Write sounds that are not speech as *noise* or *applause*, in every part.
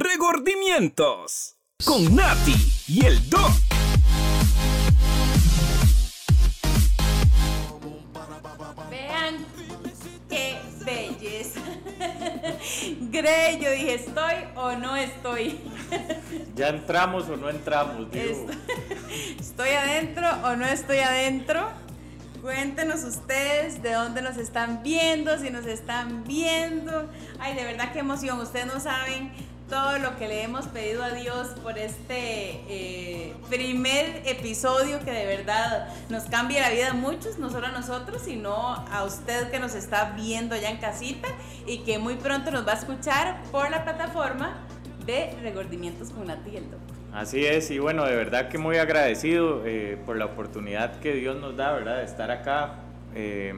Regordimientos con Nati y el Doc. Vean qué belleza. *laughs* Grey, yo dije, ¿estoy o no estoy? *laughs* ¿Ya entramos o no entramos? Digo. Estoy, *laughs* ¿Estoy adentro o no estoy adentro? Cuéntenos ustedes de dónde nos están viendo, si nos están viendo. Ay, de verdad qué emoción. Ustedes no saben todo lo que le hemos pedido a Dios por este eh, primer episodio que de verdad nos cambia la vida a muchos, no solo a nosotros, sino a usted que nos está viendo ya en casita y que muy pronto nos va a escuchar por la plataforma de Regordimientos con Nati y el Doc. Así es, y bueno, de verdad que muy agradecido eh, por la oportunidad que Dios nos da, ¿verdad? De estar acá. Eh,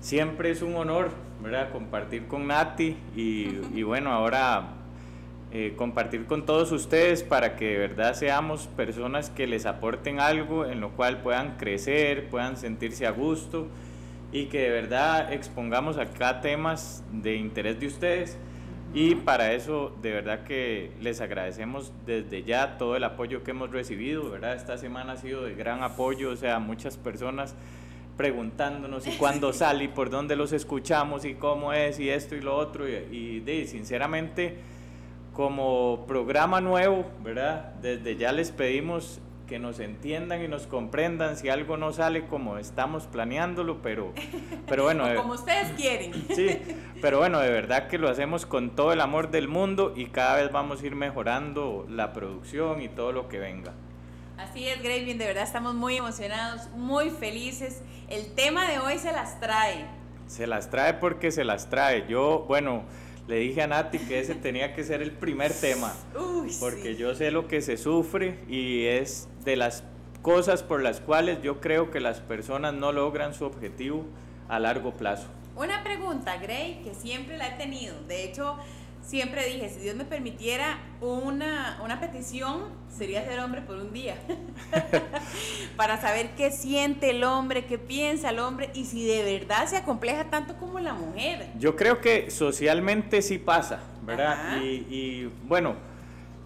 siempre es un honor, ¿verdad? Compartir con Nati y bueno, ahora eh, compartir con todos ustedes para que de verdad seamos personas que les aporten algo en lo cual puedan crecer, puedan sentirse a gusto y que de verdad expongamos acá temas de interés de ustedes. Y para eso de verdad que les agradecemos desde ya todo el apoyo que hemos recibido, ¿verdad? Esta semana ha sido de gran apoyo, o sea, muchas personas preguntándonos y cuándo *laughs* sale y por dónde los escuchamos y cómo es y esto y lo otro y, y de, sinceramente como programa nuevo, ¿verdad? Desde ya les pedimos que nos entiendan y nos comprendan si algo no sale como estamos planeándolo, pero, pero bueno. *laughs* O como ustedes quieren. *laughs* Sí, pero bueno, de verdad que lo hacemos con todo el amor del mundo y cada vez vamos a ir mejorando la producción y todo lo que venga. Así es, Graving, de verdad estamos muy emocionados, muy felices. El tema de hoy se las trae. Se las trae porque se las trae. Yo, bueno, le dije a Nati que ese tenía que ser el primer tema, Uy, porque sí. yo sé lo que se sufre y es de las cosas por las cuales yo creo que las personas no logran su objetivo a largo plazo. Una pregunta, Gray, que siempre la he tenido. De hecho, siempre dije, si Dios me permitiera una, una petición, sería ser hombre por un día. *laughs* Para saber qué siente el hombre, qué piensa el hombre y si de verdad se acompleja tanto como la mujer. Yo creo que socialmente sí pasa, ¿verdad? Y, y, bueno,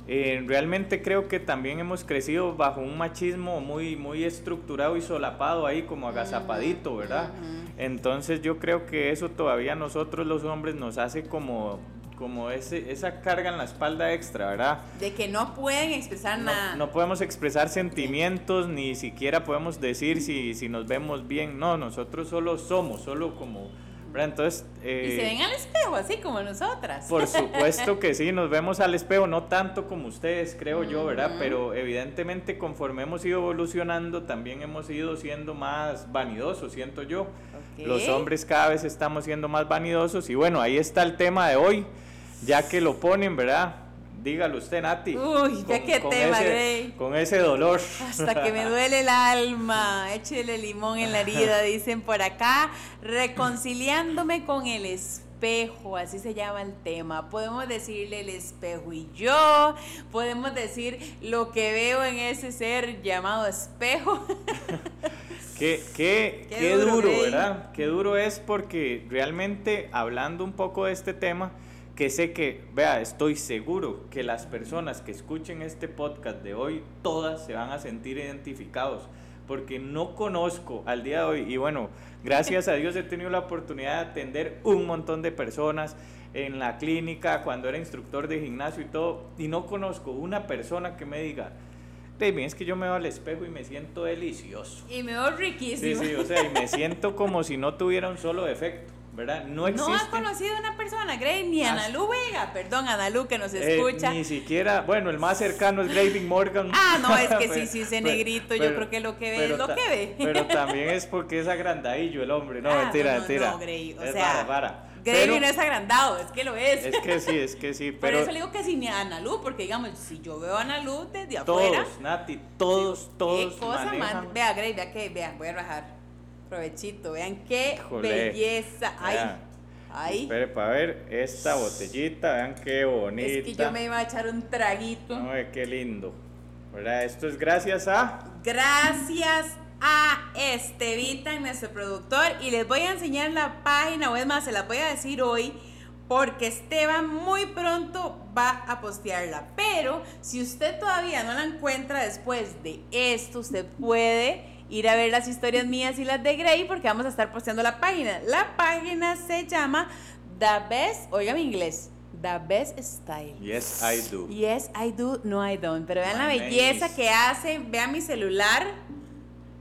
eh, realmente creo que también hemos crecido bajo un machismo muy, muy estructurado y solapado ahí, como agazapadito, ¿verdad? Entonces yo creo que eso todavía nosotros los hombres nos hace como, como ese, esa carga en la espalda extra, ¿verdad? De que no pueden expresar No, nada. no podemos expresar sentimientos, ni siquiera podemos decir si, si nos vemos bien. No, nosotros solo somos, solo como... ¿verdad? Entonces... y eh, se ven al espejo, así como nosotras. por *laughs* supuesto que sí, nos vemos al espejo, no tanto como ustedes, creo yo, ¿verdad? Pero evidentemente conforme hemos ido evolucionando, también hemos ido siendo más vanidosos, siento yo. Los hombres cada vez estamos siendo más vanidosos y bueno, ahí está el tema de hoy, ya que lo ponen, ¿verdad? Dígalo usted, Nati. Uy, ya qué tema, ese, Grey. Con ese dolor. Hasta que me duele el alma. Échele limón en la herida, *laughs* dicen por acá. Reconciliándome con el espejo, así se llama el tema. Podemos decirle el espejo y yo. Podemos decir lo que veo en ese ser llamado espejo. *laughs* Qué, qué, Qué qué duro. ¿verdad? Qué duro es porque realmente hablando un poco de este tema, que sé que, vea, estoy seguro que las personas que escuchen este podcast de hoy, todas se van a sentir identificados, porque no conozco al día de hoy, y bueno, gracias a Dios he tenido la oportunidad de atender un montón de personas en la clínica, cuando era instructor de gimnasio y todo, y no conozco una persona que me diga, David, es que yo me veo al espejo y me siento delicioso. Y me veo Sí, riquísimo. sí, o sea, y me siento como si no tuviera un solo defecto, ¿verdad? No existe. No ha conocido a una persona, Grey, ni a Hasta- Analu Vega, perdón, Analu que nos eh, escucha. ni siquiera, bueno, el más cercano es Graving Morgan. Ah, no, es que sí, *laughs* sí, ese pero- negrito, yo creo que lo que ve es lo que ve. Pero *laughs* también es porque es agrandadillo el hombre, no, Ah, mentira, no, no, mentira. no, Grey, o es sea, vara, vara. Gravy no es agrandado, es que lo es. es que sí, es que sí, *laughs* Por pero eso le digo que si ni a Analu, porque digamos, si yo veo a Analu desde todos, afuera, Nati, todos, todos qué cosa manejan- más. Vea, Grey, vea que, vean, voy a rajar. Provechito, vean qué Híjole. belleza. Ay, Vea. ay. Espere para ver esta botellita, vean qué bonita. Es que yo me iba a echar un traguito. No, qué lindo. ¿Verdad? Esto es gracias a Gracias a Estevita, nuestro productor. Y les voy a enseñar la página, o es más, se la voy a decir hoy, porque Esteban muy pronto va a postearla. Pero si usted todavía no la encuentra después de esto, usted puede ir a ver las historias mías y las de Grey porque vamos a estar posteando la página. La página se llama The Best, oiga mi inglés, The Best Style. Yes, I do. Yes, I do, no, I don't. Pero vean la belleza que hace, vean mi celular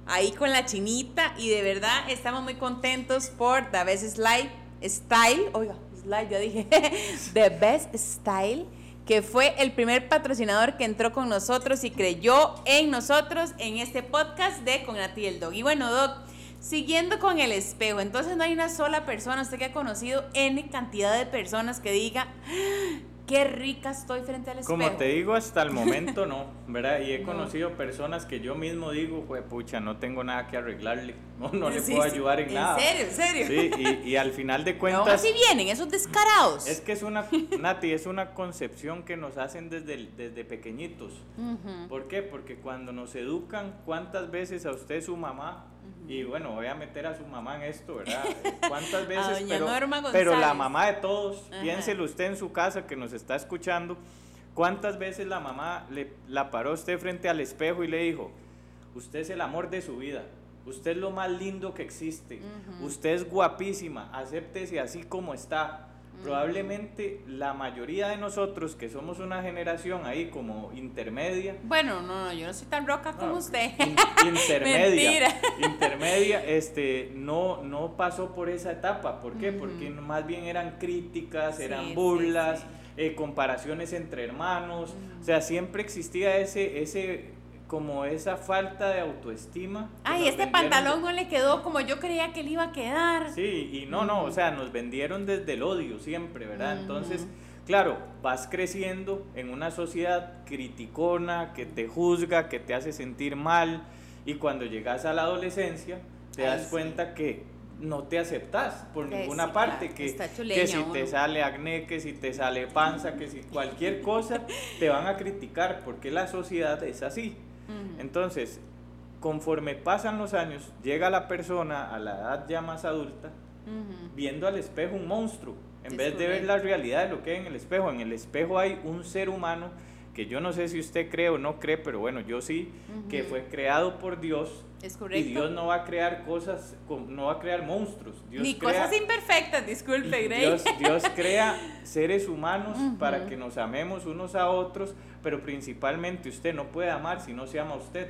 ahí con la chinita y de verdad estamos muy contentos por The Best Style, Style, oiga, Slide, ya dije, *laughs* The Best Style que fue el primer patrocinador que entró con nosotros y creyó en nosotros en este podcast de Con Nati el Dog. Y bueno, Doc, siguiendo con el espejo, entonces no hay una sola persona, usted que ha conocido N cantidad de personas que diga, qué rica estoy frente al espejo. Como te digo, hasta el momento no, *laughs* ¿verdad? Y he conocido personas que yo mismo digo, pues pucha, no tengo nada que arreglarle, *laughs* no, no le puedo ayudar en, nada. ¿En serio? ¿En serio? Sí, y, y al final de *laughs* cuentas... No, así vienen, esos descarados. Es que es una, Nati, es una concepción que nos hacen desde, desde pequeñitos. ¿Por qué? Porque cuando nos educan, ¿cuántas veces a usted su mamá y bueno, voy a meter a su mamá en esto, ¿verdad? *laughs* ¿Cuántas veces? pero, pero la mamá de todos, piénselo usted en su casa que nos está escuchando, ¿cuántas veces la mamá le, la paró usted frente al espejo y le dijo, usted es el amor de su vida? Usted es lo más lindo que existe. Usted es guapísima. Acéptese así como está. Probablemente la mayoría de nosotros que somos una generación ahí como intermedia. Bueno, no, yo no soy tan roca como usted. *laughs* intermedia. intermedia, este, no, no pasó por esa etapa. ¿Por qué? Porque más bien eran críticas, eran burlas, eh, comparaciones entre hermanos. O sea, siempre existía ese, ese como esa falta de autoestima. Ay, este pantalón no le quedó como yo creía que le iba a quedar. Sí, y no, no, o sea, nos vendieron desde el odio siempre, ¿verdad? Entonces, claro, vas creciendo en una sociedad criticona, que te juzga, que te hace sentir mal, y cuando llegas a la adolescencia, te das cuenta que no te aceptas por ninguna parte, que, que si te sale acné, que si te sale panza, que si cualquier cosa, te van a criticar, porque la sociedad es así. Entonces, conforme pasan los años, llega la persona a la edad ya más adulta, viendo al espejo un monstruo, en vez de ver la realidad de lo que hay en el espejo. En el espejo hay un ser humano que yo no sé si usted cree o no cree, pero bueno, yo sí, que fue creado por Dios. Es correcto. Y Dios no va a crear cosas, no va a crear monstruos. Ni cosas imperfectas, disculpe, *laughs* Grey. Dios, Dios crea *laughs* seres humanos para que nos amemos unos a otros, pero principalmente usted no puede amar si no se ama a usted.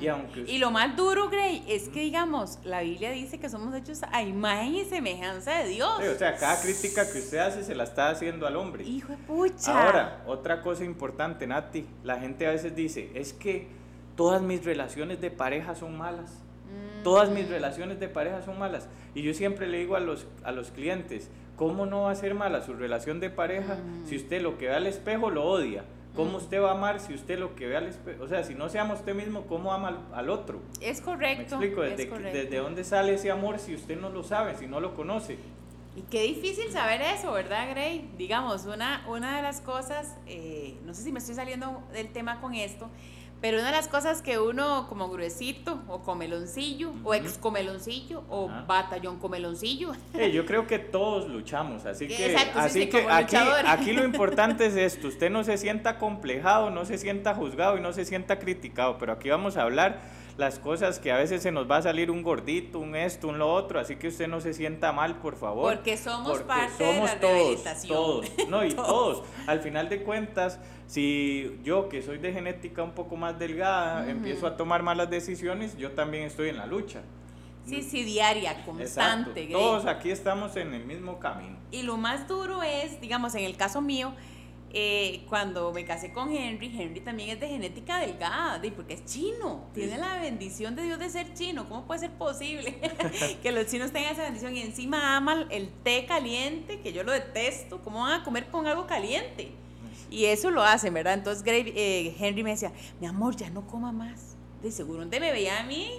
y, aunque y lo más duro, Grey, es que digamos, la Biblia dice que somos hechos a imagen y semejanza de Dios. o sea, cada crítica que usted hace se la está haciendo al hombre. Hijo de pucha. Ahora, otra cosa importante, Nati, la gente a veces dice, es que todas mis relaciones de pareja son malas. Todas mis mm. relaciones de pareja son malas. Y yo siempre le digo a los, a los clientes, ¿cómo no va a ser mala su relación de pareja mm. si usted lo que ve al espejo lo odia? ¿Cómo usted va a amar si usted lo que ve al espejo? O sea, si no se ama usted mismo, ¿cómo ama al, otro? Es correcto. Me explico, desde, desde dónde sale ese amor si usted no lo sabe, si no lo conoce. Y qué difícil saber eso, ¿verdad, Gray? Digamos, una, una de las cosas, eh, no sé si me estoy saliendo del tema con esto, pero una de las cosas que uno como gruesito o comeloncillo o ex comeloncillo o batallón comeloncillo. yo creo que todos luchamos, así que, así que aquí, aquí lo *laughs* importante es esto, usted no se sienta complejado, no se sienta juzgado y no se sienta criticado, pero aquí vamos a hablar las cosas que a veces se nos va a salir un gordito, un esto, un lo otro, así que usted no se sienta mal, por favor. Porque somos parte de la todos, Todos, no, y *laughs* todos. Al final de cuentas, si yo que soy de genética un poco más delgada, empiezo a tomar malas decisiones, yo también estoy en la lucha. Sí, sí, diaria, constante. Todos aquí estamos en el mismo camino. Y lo más duro es, digamos, en el caso mío, eh, cuando me casé con Henry, Henry también es de genética delgada, porque es chino, tiene la bendición de Dios de ser chino, ¿cómo puede ser posible *laughs* que los chinos tengan esa bendición y encima aman el té caliente, que yo lo detesto, ¿cómo van a comer con algo caliente? Y eso lo hacen, ¿verdad? Entonces eh, Henry me decía, mi amor, ya no coma más. De seguro, ¿dónde me veía a mí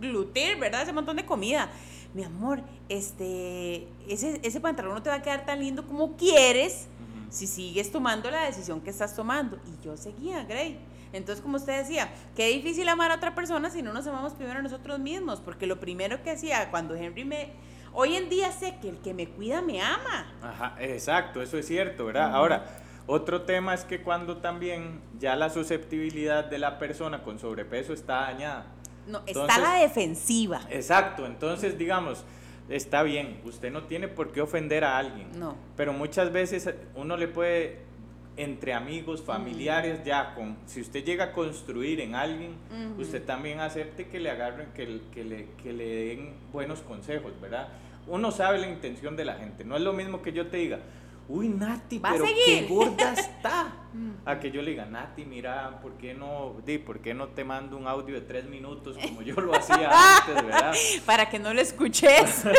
glutir, ¿verdad? Ese montón de comida. Mi amor, este, ese, ese pantalón no te va a quedar tan lindo como quieres si sigues tomando la decisión que estás tomando. Y yo seguía, Gray. Entonces, como usted decía, qué difícil amar a otra persona si no nos amamos primero a nosotros mismos, porque lo primero que hacía cuando Henry me... Hoy en día sé que el que me cuida me ama. Ajá, exacto, eso es cierto, ¿verdad? Ahora, Otro tema es que cuando también ya la susceptibilidad de la persona con sobrepeso está dañada. No, está la defensiva. Exacto, entonces digamos, está bien, usted no tiene por qué ofender a alguien. No. Pero muchas veces uno le puede, entre amigos, familiares, ya con, si usted llega a construir en alguien, usted también acepte que le agarren, que, que, le, que le den buenos consejos, ¿verdad? Uno sabe la intención de la gente, no es lo mismo que yo te diga, uy Nati, pero qué gorda *laughs* está. a que yo le diga, Nati, mira, ¿por qué no, di, ¿por qué no te mando un audio de tres minutos como yo lo hacía *laughs* antes, verdad? Para que no lo escuches. *laughs*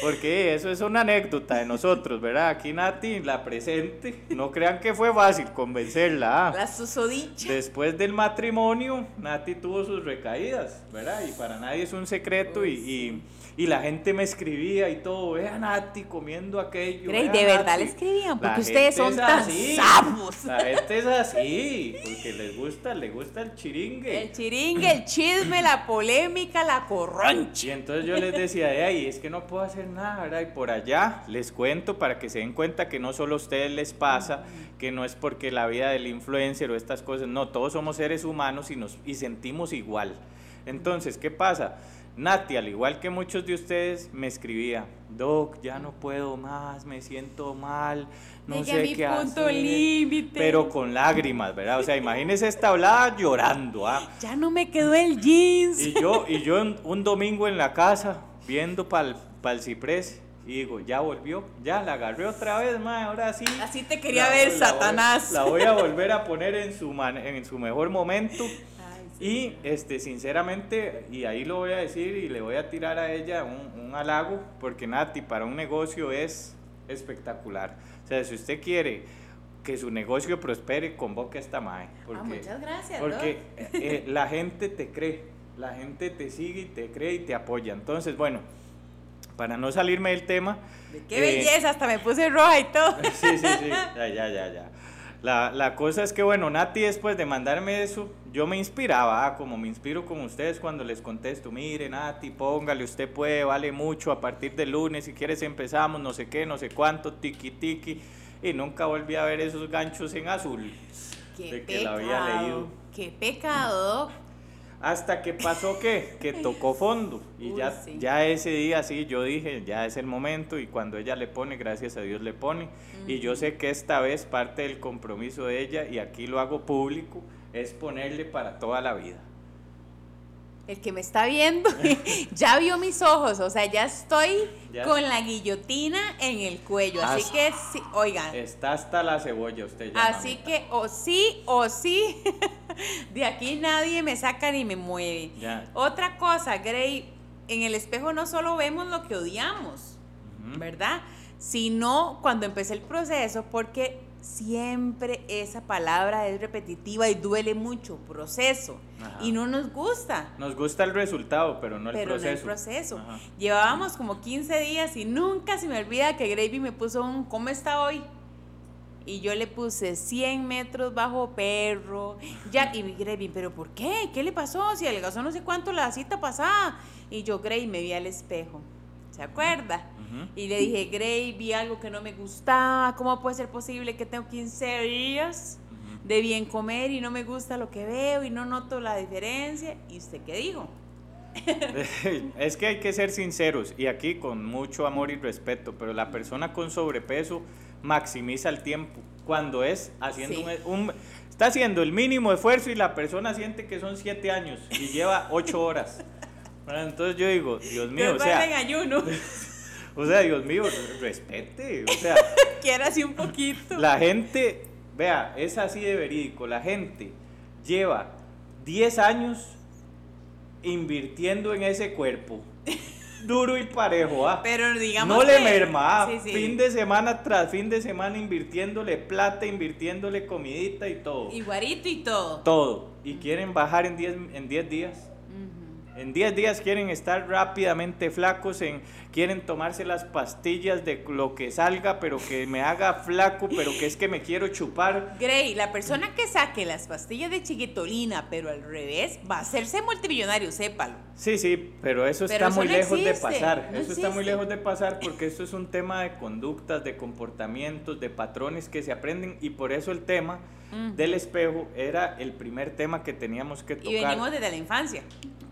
Porque eso es una anécdota de nosotros, ¿verdad? Aquí Nati, la presente, no crean que fue fácil convencerla. ¿ah? La susodicha. Después del matrimonio, Nati tuvo sus recaídas, ¿verdad? Y para nadie es un secreto y y la gente me escribía y todo, vean Nati comiendo aquello. de verdad le escribían, porque ustedes son tan sapos. La gente es así, porque les gusta, les gusta el chiringue. El chiringue, el chisme, la polémica, la corroncha. Y entonces yo les decía, de ahí, es que no puedo hacer nada, ¿verdad? Y por allá les cuento para que se den cuenta que no solo a ustedes les pasa, que no es porque la vida del influencer o estas cosas, no, todos somos seres humanos y, nos, y sentimos igual. Entonces, ¿qué pasa? Nati, al igual que muchos de ustedes, me escribía, Doc, ya no puedo más, me siento mal, no sé qué punto límite. Pero con lágrimas, ¿verdad? O sea, imagínese esta hablada llorando, ¿ah? Ya no me quedó el jeans. Y yo, y yo un domingo en la casa, viendo para el ciprés, y digo, ya volvió, ya la agarré otra vez, ma, ahora sí. Así te quería ver, Satanás. la voy a volver a poner en su, en su mejor momento. Y este, sinceramente, y ahí lo voy a decir y le voy a tirar a ella un, un halago, porque Nati para un negocio es espectacular. O sea, si usted quiere que su negocio prospere, convoque a esta MAE. Ah, porque, muchas gracias. Porque eh, eh, la gente te cree, la gente te sigue y te cree y te apoya. Entonces, bueno, para no salirme del tema. qué eh, belleza, hasta me puse roja y todo. *laughs* Sí, sí, sí, ya, ya, ya. ya. La, la, cosa es que, bueno, Nati, después de mandarme eso, yo me inspiraba, ah, como me inspiro con ustedes cuando les contesto, mire, Nati, póngale, usted puede, vale mucho, a partir del lunes, si quieres empezamos, no sé qué, no sé cuánto, tiki tiki, y nunca volví a ver esos ganchos en azul qué de que la había leído. Qué pecado, hasta que pasó que, que tocó fondo. Y ya, ya ese día sí, yo dije, ya es el momento. Y cuando ella le pone, gracias a Dios le pone. Y yo sé que esta vez parte del compromiso de ella, y aquí lo hago público, es ponerle para toda la vida el que me está viendo *laughs* ya vio mis ojos, o sea, ya estoy con la guillotina en el cuello, así que sí, oigan. Está hasta la cebolla usted ya. Así que o sí o sí, *laughs* de aquí nadie me saca ni me mueve. Otra cosa, Gray, en el espejo no solo vemos lo que odiamos, ¿verdad? Sino cuando empecé el proceso, porque siempre esa palabra es repetitiva y duele mucho, proceso. Y no nos gusta. Nos gusta el resultado, pero no el proceso. No el proceso. Llevábamos como 15 días y nunca se me olvida que Gravy me puso un ¿cómo está hoy? Y yo le puse 100 metros bajo perro. Ya, y Gravy, ¿pero por qué? ¿Qué le pasó? Si adelgazó no sé cuánto la cita pasada. Y yo, Gravy, me vi al espejo. ¿Se acuerda? Y le dije, Gray, vi algo que no me gustaba, ¿cómo puede ser posible que tengo 15 días de bien comer y no me gusta lo que veo y no noto la diferencia? ¿Y usted qué dijo? *laughs* es que hay que ser sinceros y aquí con mucho amor y respeto, pero la persona con sobrepeso maximiza el tiempo cuando es haciendo un, está haciendo el mínimo esfuerzo y la persona siente que son siete años y lleva ocho horas. *laughs* entonces yo digo, Dios mío, o sea, ayuno. *laughs* O sea, Dios mío, respete. O sea, *laughs* quiera así un poquito. La gente, vea, es así de verídico. La gente lleva 10 años invirtiendo en ese cuerpo. *laughs* Duro y parejo, ¿ah? Pero digamos. No le merma, ¿ah? fin de semana tras fin de semana invirtiéndole plata, invirtiéndole comidita y todo. Iguarito y todo. Todo. Y quieren bajar en 10 en diez días En 10 días quieren estar rápidamente flacos, en, quieren tomarse las pastillas de lo que salga, pero que me haga flaco, pero que es que me quiero chupar. Gray, la persona que saque las pastillas de chiquitolina, pero al revés, va a hacerse multimillonario, sépalo. Sí, sí, pero eso Pero está eso muy no lejos de pasar. no eso está muy lejos de pasar porque esto es un tema de conductas, de comportamientos, de patrones que se aprenden y por eso el tema del espejo era el primer tema que teníamos que tocar. Y venimos desde la infancia.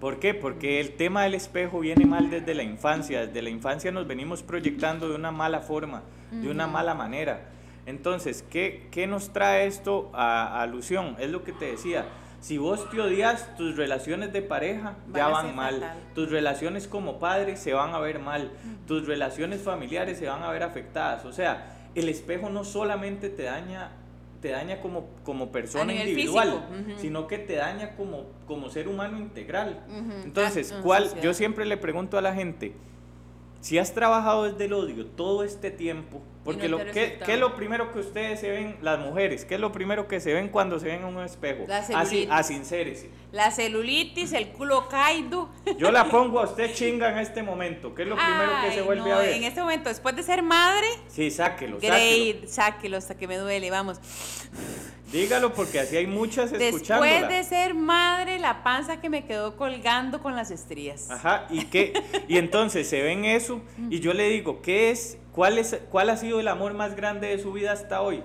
¿Por qué? Porque el tema del espejo viene mal desde la infancia. Desde la infancia nos venimos proyectando de una mala forma, de una mala manera. Entonces, ¿qué, qué nos trae esto a, a alusión? Es lo que te decía. Si vos te odias, tus relaciones de pareja Van ya van mal. fatal. Tus relaciones como padre se van a ver mal. Tus relaciones familiares se van a ver afectadas. O sea, el espejo no solamente te daña te daña como, como persona individual, sino que te daña como, como ser humano integral. Entonces, Ah, ¿cuál? Yo siempre le pregunto a la gente, si has trabajado desde el odio todo este tiempo, porque no lo ¿qué, es lo primero que ustedes se ven, las mujeres, qué es lo primero que se ven cuando se ven en un espejo? La Así, celulitis. asincérese. La celulitis, el culo caído. Yo la *laughs* pongo a usted chinga en este momento, ¿qué es lo primero que se vuelve no, a ver? En este momento, después de ser madre, Sí, sáquelo, sáquelo. Grade, sáquelo hasta que me duele, vamos. Dígalo porque así hay muchas Después escuchándola. de ser madre, la panza que me quedó colgando con las estrías. Ajá, y qué, y entonces se ven eso, y yo le digo, ¿qué es, cuál es, cuál ha sido el amor más grande de su vida hasta hoy?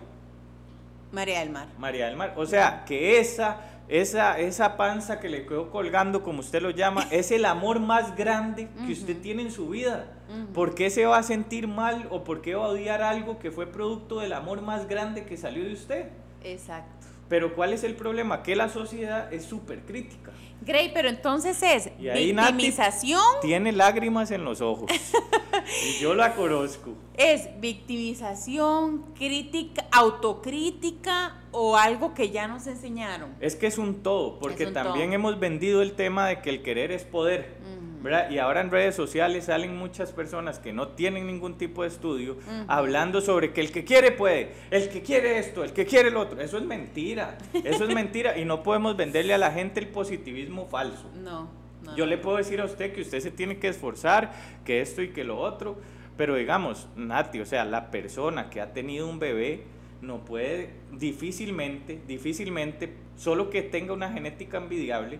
María del Mar. María del Mar. O sea, que esa, esa, esa panza que le quedó colgando, como usted lo llama, *laughs* es el amor más grande que usted tiene en su vida. ¿Por qué se va a sentir mal o por qué va a odiar algo que fue producto del amor más grande que salió de usted? Exacto. Pero ¿cuál es el problema? Que la sociedad es súper crítica. Gray, pero entonces es Y victimización, Tiene lágrimas en los ojos. *laughs* y yo la conozco. es victimización, crítica, autocrítica o algo que ya nos enseñaron. Es que es un todo, porque un también todo. hemos vendido el tema de que el querer es poder. ¿verdad? Y ahora en redes sociales salen muchas personas que no tienen ningún tipo de estudio hablando sobre que el que quiere puede, el que quiere esto, el que quiere lo otro. Eso es mentira, eso es *laughs* mentira y no podemos venderle a la gente el positivismo falso. No, no. Yo le puedo decir a usted que usted se tiene que esforzar, que esto y que lo otro, pero digamos, Nati, o sea, la persona que ha tenido un bebé no puede difícilmente, difícilmente, solo que tenga una genética envidiable,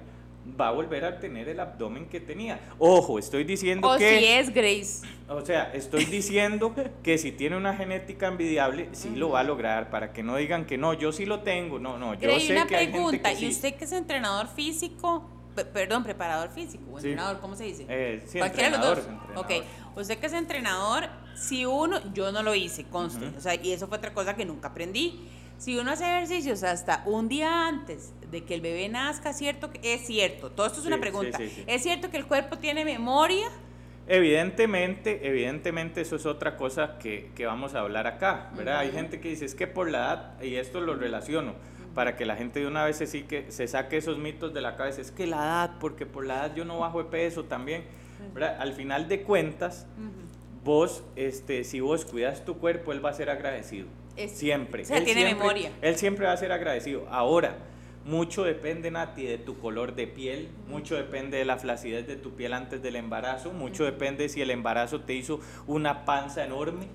va a volver a tener el abdomen que tenía. Ojo, estoy diciendo O que... si es Grace. O sea, estoy diciendo *laughs* que si tiene una genética envidiable, sí lo va a lograr, para que no digan que no, yo sí lo tengo, no, no, yo sé una que hay gente pregunta. que sí. ¿Y usted que es entrenador físico? Pe- Perdón, preparador físico o Sí. entrenador, ¿cómo se dice? Eh, sí, Cualquiera de los dos. entrenador, Ok, usted que es entrenador, si uno, yo no lo hice, conste, o sea, y eso fue otra cosa que nunca aprendí. Si uno hace ejercicios hasta un día antes de que el bebé nazca, ¿cierto? Es cierto, todo esto es Sí, una pregunta. ¿Es cierto que el cuerpo tiene memoria? Evidentemente, evidentemente eso es otra cosa que, que vamos a hablar acá, ¿verdad? Hay gente que dice, es que por la edad, y esto lo relaciono, para que la gente de una vez se, sí que, se saque esos mitos de la cabeza, es que la edad, porque por la edad yo no bajo de peso también, ¿verdad? Al final de cuentas, vos, este, si vos cuidas tu cuerpo, él va a ser agradecido. Es- siempre. o sea, Él tiene siempre- memoria. Él siempre va a ser agradecido. Ahora, mucho depende, Nati, de tu color de piel, mucho depende de la flacidez de tu piel antes del embarazo, mucho depende si el embarazo te hizo una panza enorme,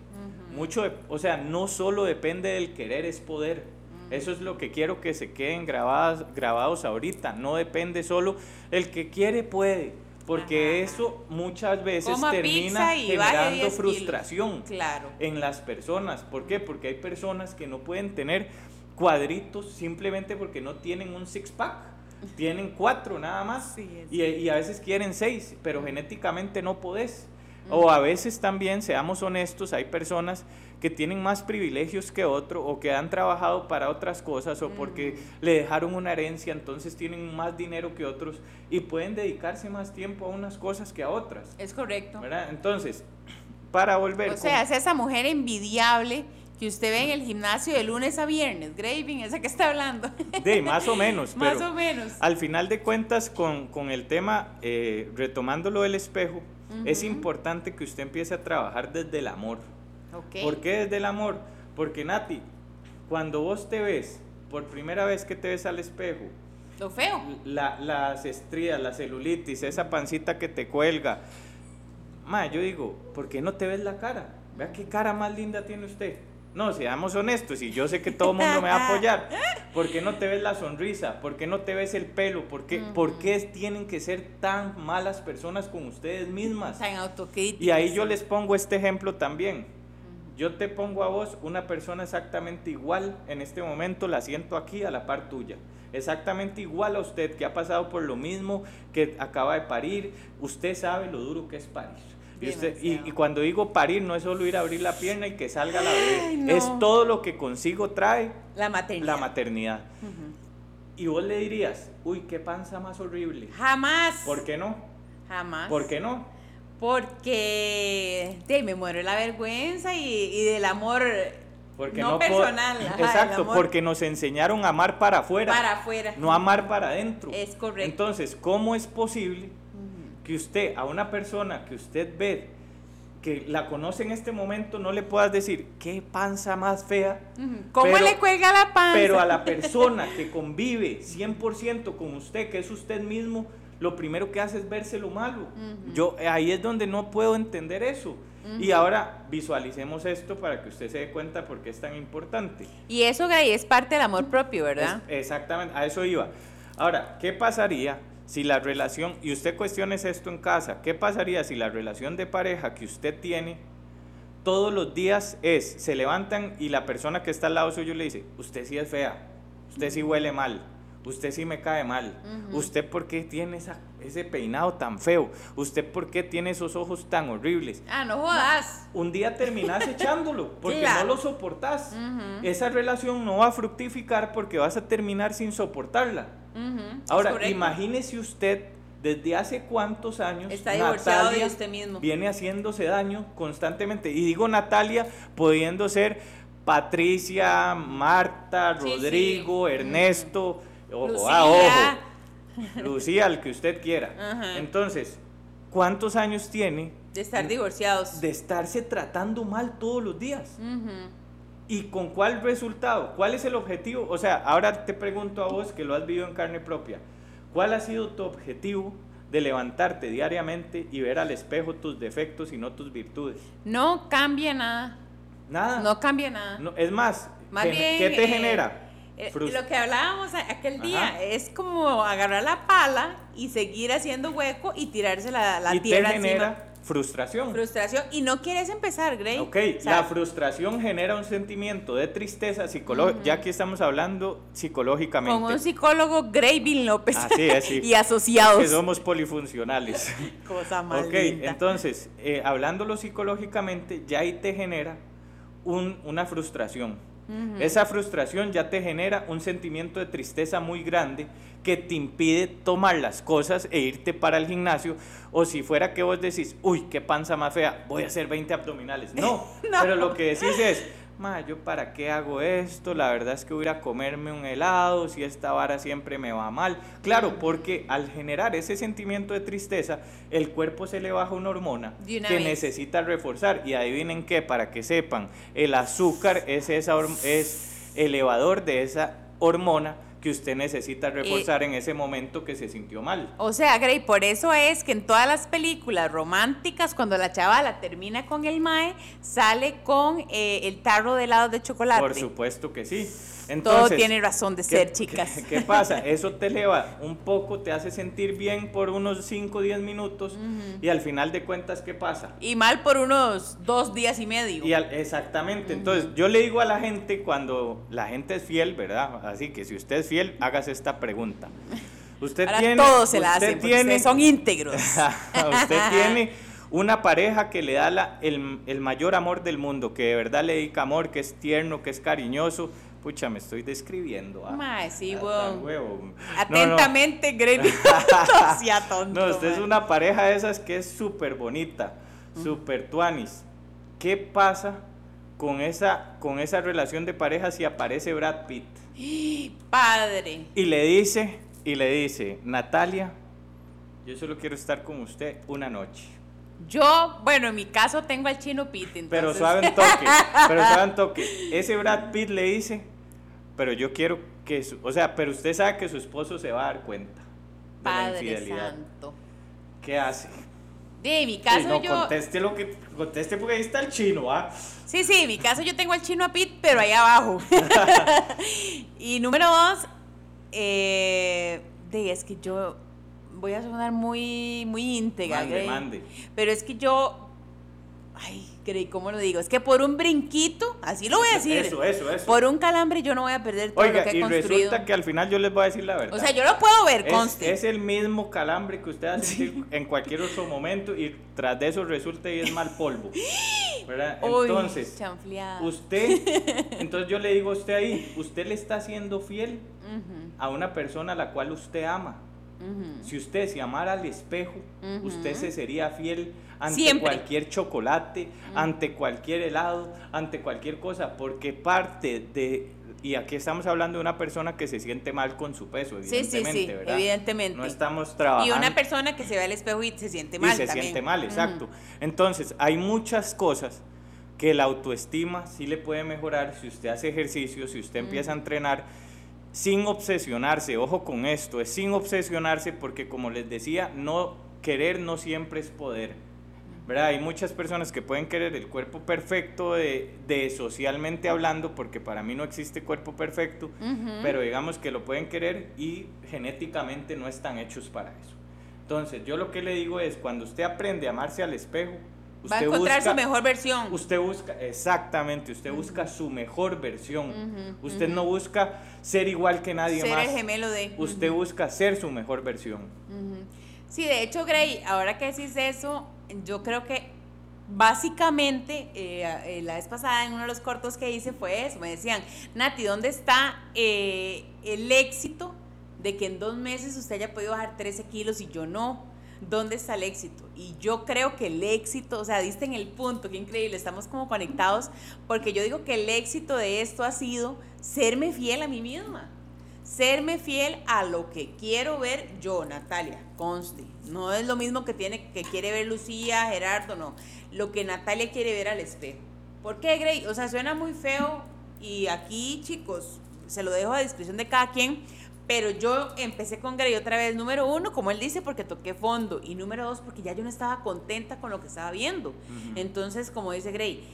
mucho, de- o sea, no solo depende del querer, es poder. Eso es lo que quiero que se queden grabadas, grabados ahorita. No depende solo el que quiere puede, porque Ajá. eso muchas veces Coma termina generando 10 kilos. frustración Claro. en las personas. ¿Por qué? Porque hay personas que no pueden tener cuadritos simplemente porque no tienen un six pack. *laughs* Tienen cuatro nada más. Sí, y, y a veces quieren seis, pero genéticamente no podés. O a veces también, seamos honestos, hay personas que tienen más privilegios que otro o que han trabajado para otras cosas o porque le dejaron una herencia, entonces tienen más dinero que otros y pueden dedicarse más tiempo a unas cosas que a otras. Es correcto. ¿verdad? Entonces, para volver... O con- sea, es esa mujer envidiable que usted ve en el gimnasio de lunes a viernes, Graving, esa que está hablando. *laughs* De, más o menos. *laughs* Más pero o menos. Al final de cuentas, con, con el tema, eh, retomando lo del espejo, es importante que usted empiece a trabajar desde el amor. Ok. ¿Por qué desde el amor? Porque Nati, cuando vos te ves, por primera vez que te ves al espejo, Lo feo. La- las estrías, la celulitis, esa pancita que te cuelga. Ma, yo digo, ¿por qué no te ves la cara? Vea qué cara más linda tiene usted. No, seamos honestos, y yo sé que todo el mundo me va a apoyar. *laughs* ¿Por qué no te ves la sonrisa? ¿Por qué no te ves el pelo? ¿Por qué, ¿por qué tienen que ser tan malas personas con ustedes mismas? Tan autocríticos. Y ahí yo les pongo este ejemplo también. Yo te pongo a vos una persona exactamente igual en este momento, la siento aquí a la par tuya. Exactamente igual a usted que ha pasado por lo mismo, que acaba de parir. Usted sabe lo duro que es parir. Y, usted- y- Demasiado. y cuando digo parir, no es solo ir a abrir la pierna y que salga la bebé. No. Es todo lo que consigo trae La maternidad. la maternidad. Y vos le dirías, uy, qué panza más horrible. Jamás. ¿Por qué no? Jamás. ¿Por qué no? Porque de, me muero la vergüenza y, y del amor Porque no, personal. ajá, Exacto, porque nos enseñaron a amar para afuera, para afuera. no amar para adentro. Es correcto. Entonces, ¿cómo es posible que usted a una persona que usted ve que la conoce en este momento no le puedas decir qué panza más fea? ¿Cómo pero- le cuelga la panza? Pero a la *laughs* persona que convive 100% con usted, que es usted mismo, lo primero que hace es verse lo malo. Yo ahí es donde no puedo entender eso. Y ahora visualicemos esto para que usted se dé cuenta por qué es tan importante. Y eso, Gray, es parte del amor propio, ¿verdad? Es- exactamente, a eso iba. Ahora, ¿qué pasaría si la relación, y usted cuestiones esto en casa, ¿qué pasaría si la relación de pareja que usted tiene todos los días es, se levantan y la persona que está al lado suyo le dice, usted sí es fea, usted sí huele mal, usted sí me cae mal, usted por qué tiene esa- ese peinado tan feo, usted por qué tiene esos ojos tan horribles? Ah, no jodas. un día terminás *laughs* echándolo porque Claro. no lo soportás. Esa relación no va a fructificar porque vas a terminar sin soportarla. Ahora, imagínese usted desde hace cuántos años Está divorciado Natalia de usted mismo. viene haciéndose daño constantemente. Y digo Natalia pudiendo ser Patricia, Marta, Sí, sí. Rodrigo, Ernesto, ojo, Lucía. ah, ojo, Lucía, el que usted quiera. Entonces, ¿cuántos años tiene De estar divorciados. de estarse tratando mal todos los días. ¿Y con cuál resultado? ¿Cuál es el objetivo? O sea, ahora te pregunto a vos que lo has vivido en carne propia. ¿Cuál ha sido tu objetivo de levantarte diariamente y ver al espejo tus defectos y no tus virtudes? No cambia nada. Nada. No cambia nada. No, es más, Más ¿qué, bien, qué te eh, genera? Eh, lo que hablábamos aquel día Ajá. es como agarrar la pala y seguir haciendo hueco y tirarse la, la y te tierra genera encima. Frustración. Frustración. Y no quieres empezar, Gray. Ok, la frustración genera un sentimiento de tristeza psicológica, ya que estamos hablando psicológicamente. con un psicólogo Grayvin López Así es, sí. *laughs* y asociados. que somos polifuncionales. *laughs* Cosa más Ok, linda. entonces, eh, hablándolo psicológicamente, ya ahí te genera un- una frustración. Esa frustración ya te genera un sentimiento de tristeza muy grande que te impide tomar las cosas e irte para el gimnasio. O si fuera que vos decís, uy, qué panza más fea, voy a hacer 20 abdominales. No, *laughs* No. pero lo que decís es, ma, yo para qué hago esto, la verdad es que voy a comerme un helado, si esta vara siempre me va mal. Claro, porque al generar ese sentimiento de tristeza, el cuerpo se le baja una hormona que vez. necesita reforzar. Y adivinen qué, para que sepan, el azúcar es, esa, es elevador de esa hormona que usted necesita reforzar en ese momento que se sintió mal. O sea, Gray, por eso es que en todas las películas románticas, cuando la chavala termina con el mae, sale con eh, el tarro de helado de chocolate. Por supuesto que sí. Todo Entonces, tiene razón de ¿Qué- ser, chicas. ¿qué, *laughs* qué pasa? *laughs* Eso te eleva un poco, te hace sentir bien por unos 5 o 10 minutos y al final de cuentas, ¿qué pasa? Y mal por unos dos días y medio. Y al- exactamente, entonces yo le digo a la gente cuando la gente es fiel, ¿verdad? Así que si usted es fiel, hágase esta pregunta. *laughs* Usted Ahora tiene, todos se la usted hacen, tiene- ustedes son íntegros. usted tiene una pareja que le da la- el, el mayor amor del mundo, que de verdad le dedica amor, que es tierno, que es cariñoso. Pucha, me estoy describiendo. ¿ah? Mae, sí, weón. No, no. Atentamente, no sea tonto. No, usted es una pareja de esas que es súper bonita, súper tuanis. ¿Qué pasa con esa, con esa relación de pareja si aparece Brad Pitt? *gasps* Padre. Y le dice, y le dice, Natalia, yo solo quiero estar con usted una noche. Yo, bueno, en mi caso tengo al chino. Pero entonces- suave un toque, pero suave un toque. *laughs* Ese Brad Pitt le dice, pero yo quiero que, su- o sea, pero usted sabe que su esposo se va a dar cuenta de la infidelidad. santo. ¿Qué hace? De mi Sí, caso no, yo. conteste lo que conteste porque ahí está el chino, ¿ah? Sí, sí, en mi caso yo tengo al chino a Pete, pero ahí abajo. *laughs* *laughs* y número dos, eh, de, es que yo voy a sonar muy, muy íntegra, Mande, mande. pero es que yo, ay, Grey, ¿cómo lo digo? Es que por un brinquito, así lo voy a decir, Eso, eso, eso. por un calambre yo no voy a perder todo lo Oiga, que he y construido. resulta que al final yo les voy a decir la verdad. O sea, yo lo puedo ver, es, conste. es el mismo calambre que usted a sentir *laughs* en cualquier otro momento y tras de eso resulta y es mal polvo. *laughs* ¿verdad? Uy, Entonces, chanfleada. usted, *laughs* entonces yo le digo a usted ahí, usted le está siendo fiel a una persona a la cual usted ama. Si usted se amara al espejo, usted se sería fiel ante Siempre. cualquier chocolate, ante cualquier helado, ante cualquier cosa, porque parte de, y aquí estamos hablando de una persona que se siente mal con su peso, Sí, sí, evidentemente, sí, ¿verdad? evidentemente. No estamos trabajando. Y una persona que se ve al espejo y se siente y mal se también. siente mal, exacto. Entonces, hay muchas cosas que la autoestima sí le puede mejorar si usted hace ejercicio, si usted empieza a entrenar sin obsesionarse. Ojo con esto, es sin obsesionarse porque como les decía, no querer no siempre es poder. ¿verdad? Hay muchas personas que pueden querer el cuerpo perfecto de, de socialmente hablando, porque para mí no existe cuerpo perfecto, pero digamos que lo pueden querer y genéticamente no están hechos para eso. Entonces, yo lo que le digo es, cuando usted aprende a amarse al espejo, usted Va a encontrar busca, su mejor versión. Usted busca, exactamente, usted busca su mejor versión. Usted no busca ser igual que nadie Ser más. el gemelo de. Usted busca ser su mejor versión. Sí, de hecho, Gray, ahora que decís eso, yo creo que básicamente eh, eh, la vez pasada en uno de los cortos que hice fue eso. Me decían, Nati, ¿dónde está eh, el éxito de que en dos meses usted haya podido bajar 13 kilos y yo no? ¿Dónde está el éxito? Y yo creo que el éxito, o sea, diste en el punto, qué increíble, estamos como conectados, porque yo digo que el éxito de esto ha sido serme fiel a mí misma serme fiel a lo que quiero ver yo, Natalia, conste. No es lo mismo que tiene que quiere ver Lucía, Gerardo, no. Lo que Natalia quiere ver al espejo. ¿Por qué, Grey? O sea, suena muy feo y aquí, chicos, se lo dejo a disposición de cada quien. Pero yo empecé con Grey otra vez, número uno, como él dice, porque toqué fondo. Y número dos, porque ya yo no estaba contenta con lo que estaba viendo. Entonces, como dice Grey,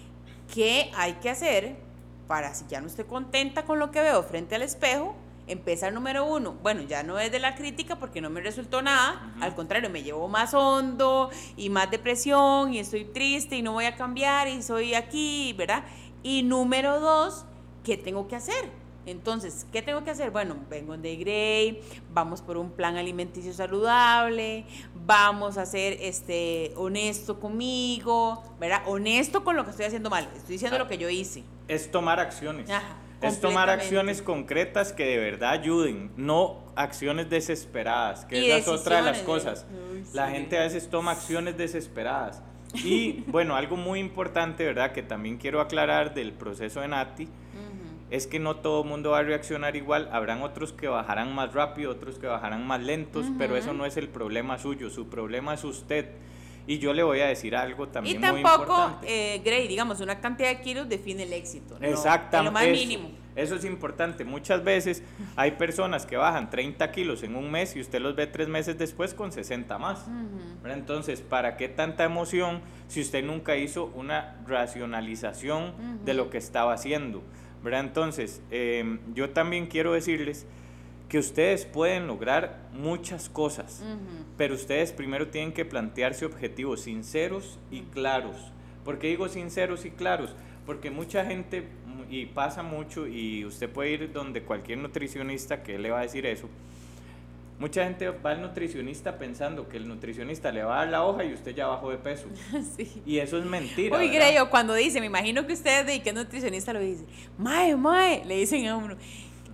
¿qué hay que hacer para si ya no estoy contenta con lo que veo frente al espejo? Empezar número uno. Bueno, ya no es de la crítica porque no me resultó nada. Al contrario, me llevo más hondo y más depresión y estoy triste y no voy a cambiar y soy aquí, ¿verdad? Y número dos, ¿qué tengo que hacer? Entonces, ¿qué tengo que hacer? Bueno, vengo de Grey, vamos por un plan alimenticio saludable, vamos a ser este, honesto conmigo, ¿verdad? Honesto con lo que estoy haciendo mal. Estoy diciendo lo que yo hice. Es tomar acciones. Ajá, es tomar acciones concretas que de verdad ayuden, no acciones desesperadas, que Y esa es otra de las cosas. Uy, La sí. gente a veces toma acciones desesperadas. Y *laughs* bueno, algo muy importante, ¿verdad? Que también quiero aclarar del proceso de Nati, es que no todo el mundo va a reaccionar igual. Habrán otros que bajarán más rápido, otros que bajarán más lentos, pero eso no es el problema suyo. Su problema es usted. Y yo le voy a decir algo también Y muy tampoco, importante. eh, Grey, digamos, una cantidad de kilos define el éxito. ¿no? Exactamente. En lo más mínimo. Eso es importante. Muchas veces hay personas que bajan 30 kilos en un mes y usted los ve tres meses después con 60 más. Entonces, ¿para qué tanta emoción si usted nunca hizo una racionalización de lo que estaba haciendo? ¿Verdad? Entonces, eh, yo también quiero decirles que ustedes pueden lograr muchas cosas, pero ustedes primero tienen que plantearse objetivos sinceros y claros. ¿Por qué digo sinceros y claros? Porque mucha gente, y pasa mucho, y usted puede ir donde cualquier nutricionista que le va a decir eso, mucha gente va al nutricionista pensando que el nutricionista le va a dar la hoja y usted ya bajó de peso. *laughs* sí. Y eso es mentira. Uy, ¿verdad? Grey, o cuando dice, me imagino que usted, de que nutricionista, lo dice, mae, mae, le dicen a uno.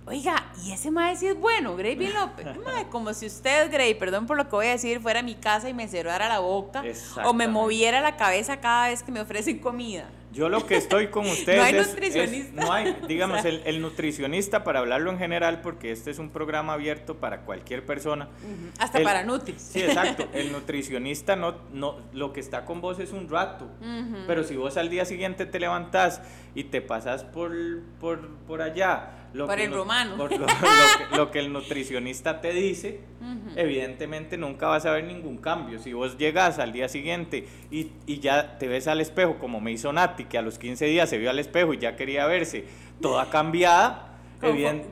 Oiga, ¿y ese mae sí es bueno, Grey Bien López? *laughs* Mae, como si usted, Grey, perdón por lo que voy a decir, fuera a mi casa y me cerrara la boca o me moviera la cabeza cada vez que me ofrecen comida. Yo lo que estoy con *laughs* ustedes No hay es- es- nutricionista. no hay, digamos, *laughs* O sea. el, el nutricionista, para hablarlo en general, porque este es un programa abierto para cualquier persona. Hasta El- para Nutris. Sí, exacto. *laughs* El nutricionista no, no, lo que está con vos es un rato. Pero si vos al día siguiente te levantás y te pasas por, por, por allá lo por que el romano. por *laughs* lo, que, lo que el nutricionista te dice, evidentemente nunca vas a ver ningún cambio. Si vos llegas al día siguiente y, y ya te ves al espejo, como me hizo Nati, que a los 15 días se vio al espejo y ya quería verse toda cambiada,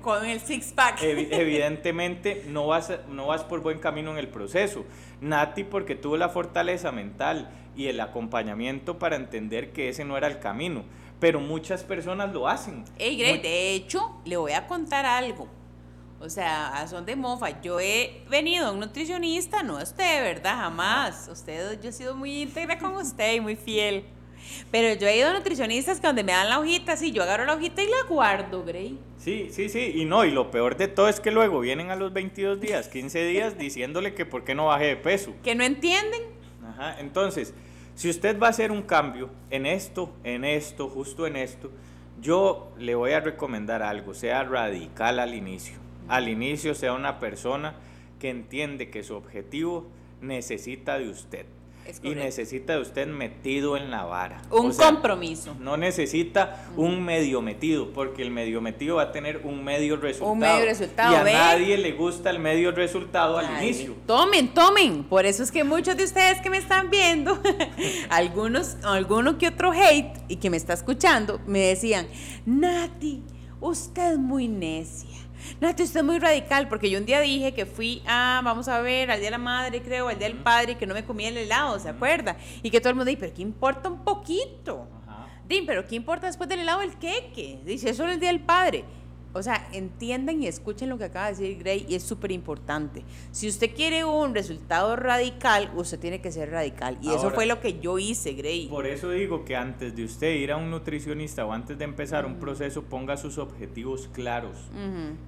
con, el six pack. Evi- *laughs* evidentemente no vas, no vas por buen camino en el proceso. Nati porque tuvo la fortaleza mental y el acompañamiento para entender que ese no era el camino, pero muchas personas lo hacen. Ey, Grey, Mu- de hecho, le voy a contar algo. O sea, a son de mofa. Yo he venido a un nutricionista, no a usted, ¿verdad? Jamás. Usted, yo he sido muy íntegra con usted y muy fiel. Pero yo he ido a nutricionistas que donde me dan la hojita, sí, yo agarro la hojita y la guardo, Grey. Sí, sí, sí, y no, y lo peor de todo es que luego vienen a los 22 días, 15 días diciéndole que por qué no baje de peso. Que no entienden. Ajá, entonces, si usted va a hacer un cambio en esto, en esto, justo en esto, yo le voy a recomendar algo, sea radical al inicio. Al inicio sea una persona que entiende que su objetivo necesita de usted. Es Y necesita de usted metido en la vara. Un O sea, compromiso. no necesita un medio metido, porque el medio metido va a tener un medio resultado. medio resultado, Y a nadie le gusta el medio resultado al inicio. Tomen, tomen. Por eso es que muchos de ustedes que me están viendo, *laughs* algunos, alguno que otro hate y que me está escuchando, me decían, Nati, usted es muy necia. Nati, usted es muy radical, porque yo un día dije que fui a, vamos a ver, al Día de la Madre, creo, al Día del Padre, que no me comía el helado, ¿se acuerda? Y que todo el mundo dice, pero ¿qué importa un poquito? Ajá. Dim, pero ¿qué importa después del helado el queque? Dice, eso es el Día del Padre. O sea, entiendan y escuchen lo que acaba de decir Gray y es súper importante. Si usted quiere un resultado radical, usted tiene que ser radical. Y eso fue lo que yo hice, Gray. Por eso digo que antes de usted ir a un nutricionista o antes de empezar un proceso, ponga sus objetivos claros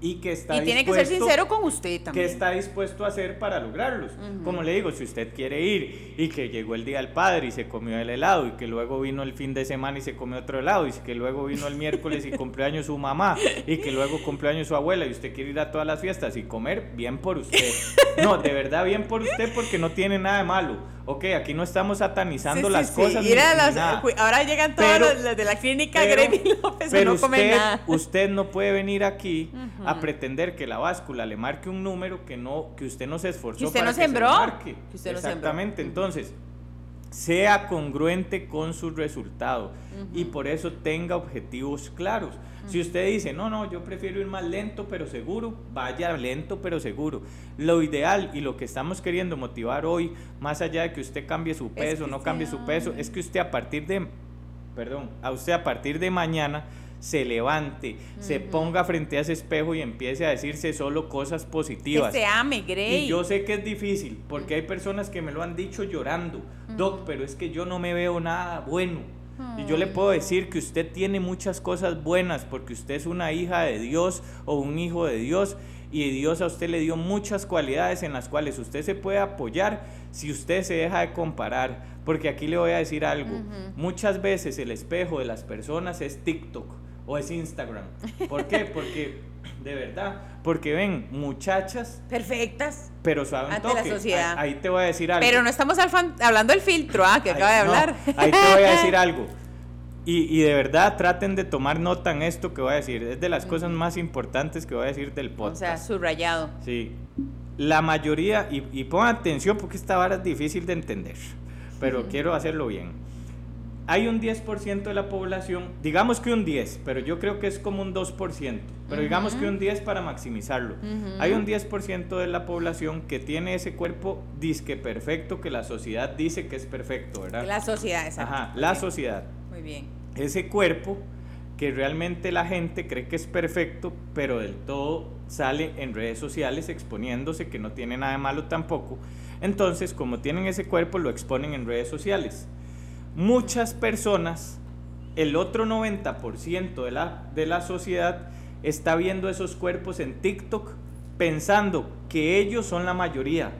y que está Y tiene que ser sincero con usted ¿Qué también. está dispuesto a hacer para lograrlos? Como le digo, si usted quiere ir y que llegó el día del padre y se comió el helado y que luego vino el fin de semana y se comió otro helado y que luego vino el miércoles y *laughs* cumpleaños su mamá y que luego cumpleaños su abuela y usted quiere ir a todas las fiestas y comer, bien por usted. No, de verdad bien por usted porque no tiene nada de malo. Ok, aquí no estamos satanizando Sí, sí, las sí. cosas. Ni- ni las- cu- ahora llegan todos Pero- los, los de la clínica pero- López Pero no usted, nada. usted no puede venir aquí a pretender que la báscula le marque un número que no que usted no se esforzó Que usted para no que se sembró, marque. que usted no sembró. Exactamente, entonces sea congruente con su resultado y por eso tenga objetivos claros. Si usted dice, no, no, yo prefiero ir más lento pero seguro, vaya lento pero seguro. Lo ideal y lo que estamos queriendo motivar hoy, más allá de que usted cambie su peso, que no cambie su peso, es que usted a partir de, perdón, a usted a partir de mañana se levante, se ponga frente a ese espejo y empiece a decirse solo cosas que positivas. se ame, Gray. Y yo sé que es difícil, porque hay personas que me lo han dicho llorando, Doc, pero es que yo no me veo nada bueno. Y yo le puedo decir que usted tiene muchas cosas buenas, porque usted es una hija de Dios o un hijo de Dios, y Dios a usted le dio muchas cualidades en las cuales usted se puede apoyar si usted se deja de comparar. Porque aquí le voy a decir algo, muchas veces el espejo de las personas es TikTok o es Instagram. ¿Por qué? Porque, de verdad, porque ven, muchachas Perfectas. pero suave Ante la toque. sociedad. Ahí, ahí te voy a decir algo. Pero no estamos hablando del filtro, ah, que Ahí- acaba de no, hablar. ahí te voy a decir *laughs* algo. Y, y de verdad traten de tomar nota en esto que voy a decir. Es de las cosas más importantes que voy a decir del O podcast. sea, subrayado. Sí. La mayoría, y, y pongan atención porque esta vara es difícil de entender, pero quiero hacerlo bien. Hay un 10% de la población, digamos que un 10, pero yo creo que es como un 2%, pero digamos que un 10 para maximizarlo. Hay un 10% de la población que tiene ese cuerpo disque perfecto que la sociedad dice que es perfecto, ¿verdad? La sociedad, exacto. Ajá, la sociedad Muy bien. ese cuerpo que realmente la gente cree que es perfecto, pero del todo sale en redes sociales exponiéndose, que no tiene nada de malo tampoco. Entonces, como tienen ese cuerpo, lo exponen en redes sociales. Muchas personas, el otro 90% de la, de la sociedad, está viendo esos cuerpos en TikTok pensando que ellos son la mayoría,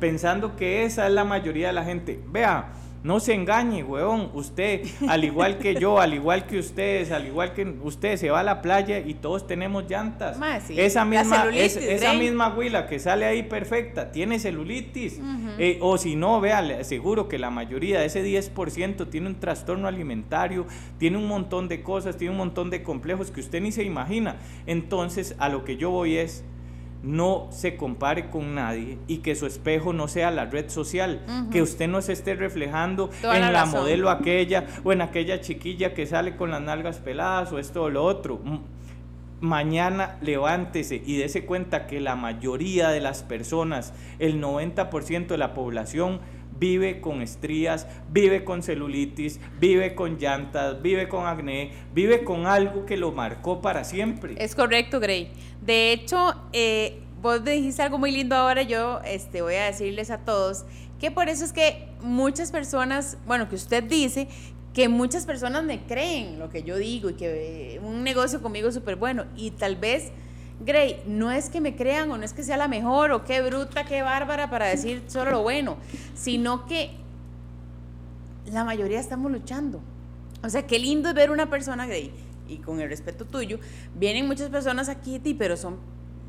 pensando que esa es la mayoría de la gente. Vea, No se engañe, weón. Usted, al igual que yo, al igual que ustedes, al igual que usted, se va a la playa y todos tenemos llantas. Esa misma, esa misma huila que sale ahí perfecta, tiene celulitis. Eh, o si no, vea, le aseguro que la mayoría de ese 10% tiene un trastorno alimentario, tiene un montón de cosas, tiene un montón de complejos que usted ni se imagina. Entonces, a lo que yo voy es no se compare con nadie y que su espejo no sea la red social, que usted no se esté reflejando en la, modelo aquella o en aquella chiquilla que sale con las nalgas peladas o esto o lo otro. Mañana levántese y dése cuenta que la mayoría de las personas, el 90% de la población, vive con estrías, vive con celulitis, vive con llantas, vive con acné, vive con algo que lo marcó para siempre. Es correcto, Gray. De hecho, eh, vos dijiste algo muy lindo ahora, yo este, voy a decirles a todos que por eso es que muchas personas, bueno, que usted dice que muchas personas me creen lo que yo digo y que eh, un negocio conmigo es súper bueno y tal vez Gray, no es que me crean o no es que sea la mejor o qué bruta, qué bárbara para decir solo lo bueno, sino que la mayoría estamos luchando. O sea, qué lindo es ver una persona, Gray, y con el respeto tuyo, vienen muchas personas aquí, pero son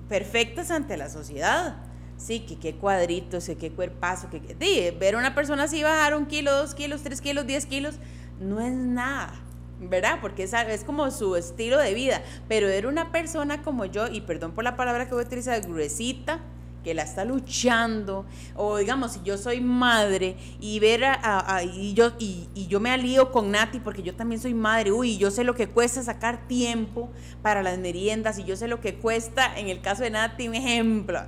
perfectas ante la sociedad. Sí, que qué cuadritos, que qué cuerpazo, que, que ver una persona así bajar un kilo, dos kilos, tres kilos, diez kilos, no es nada. ¿Verdad? Porque es, es como su estilo de vida. Pero era una persona como yo, y perdón por la palabra que voy a utilizar, gruesita, que la está luchando, o digamos, si yo soy madre y ver a, y yo y, yo me alío con Nati porque yo también soy madre, uy, yo sé lo que cuesta sacar tiempo para las meriendas y yo sé lo que cuesta, en el caso de Nati, un ejemplo.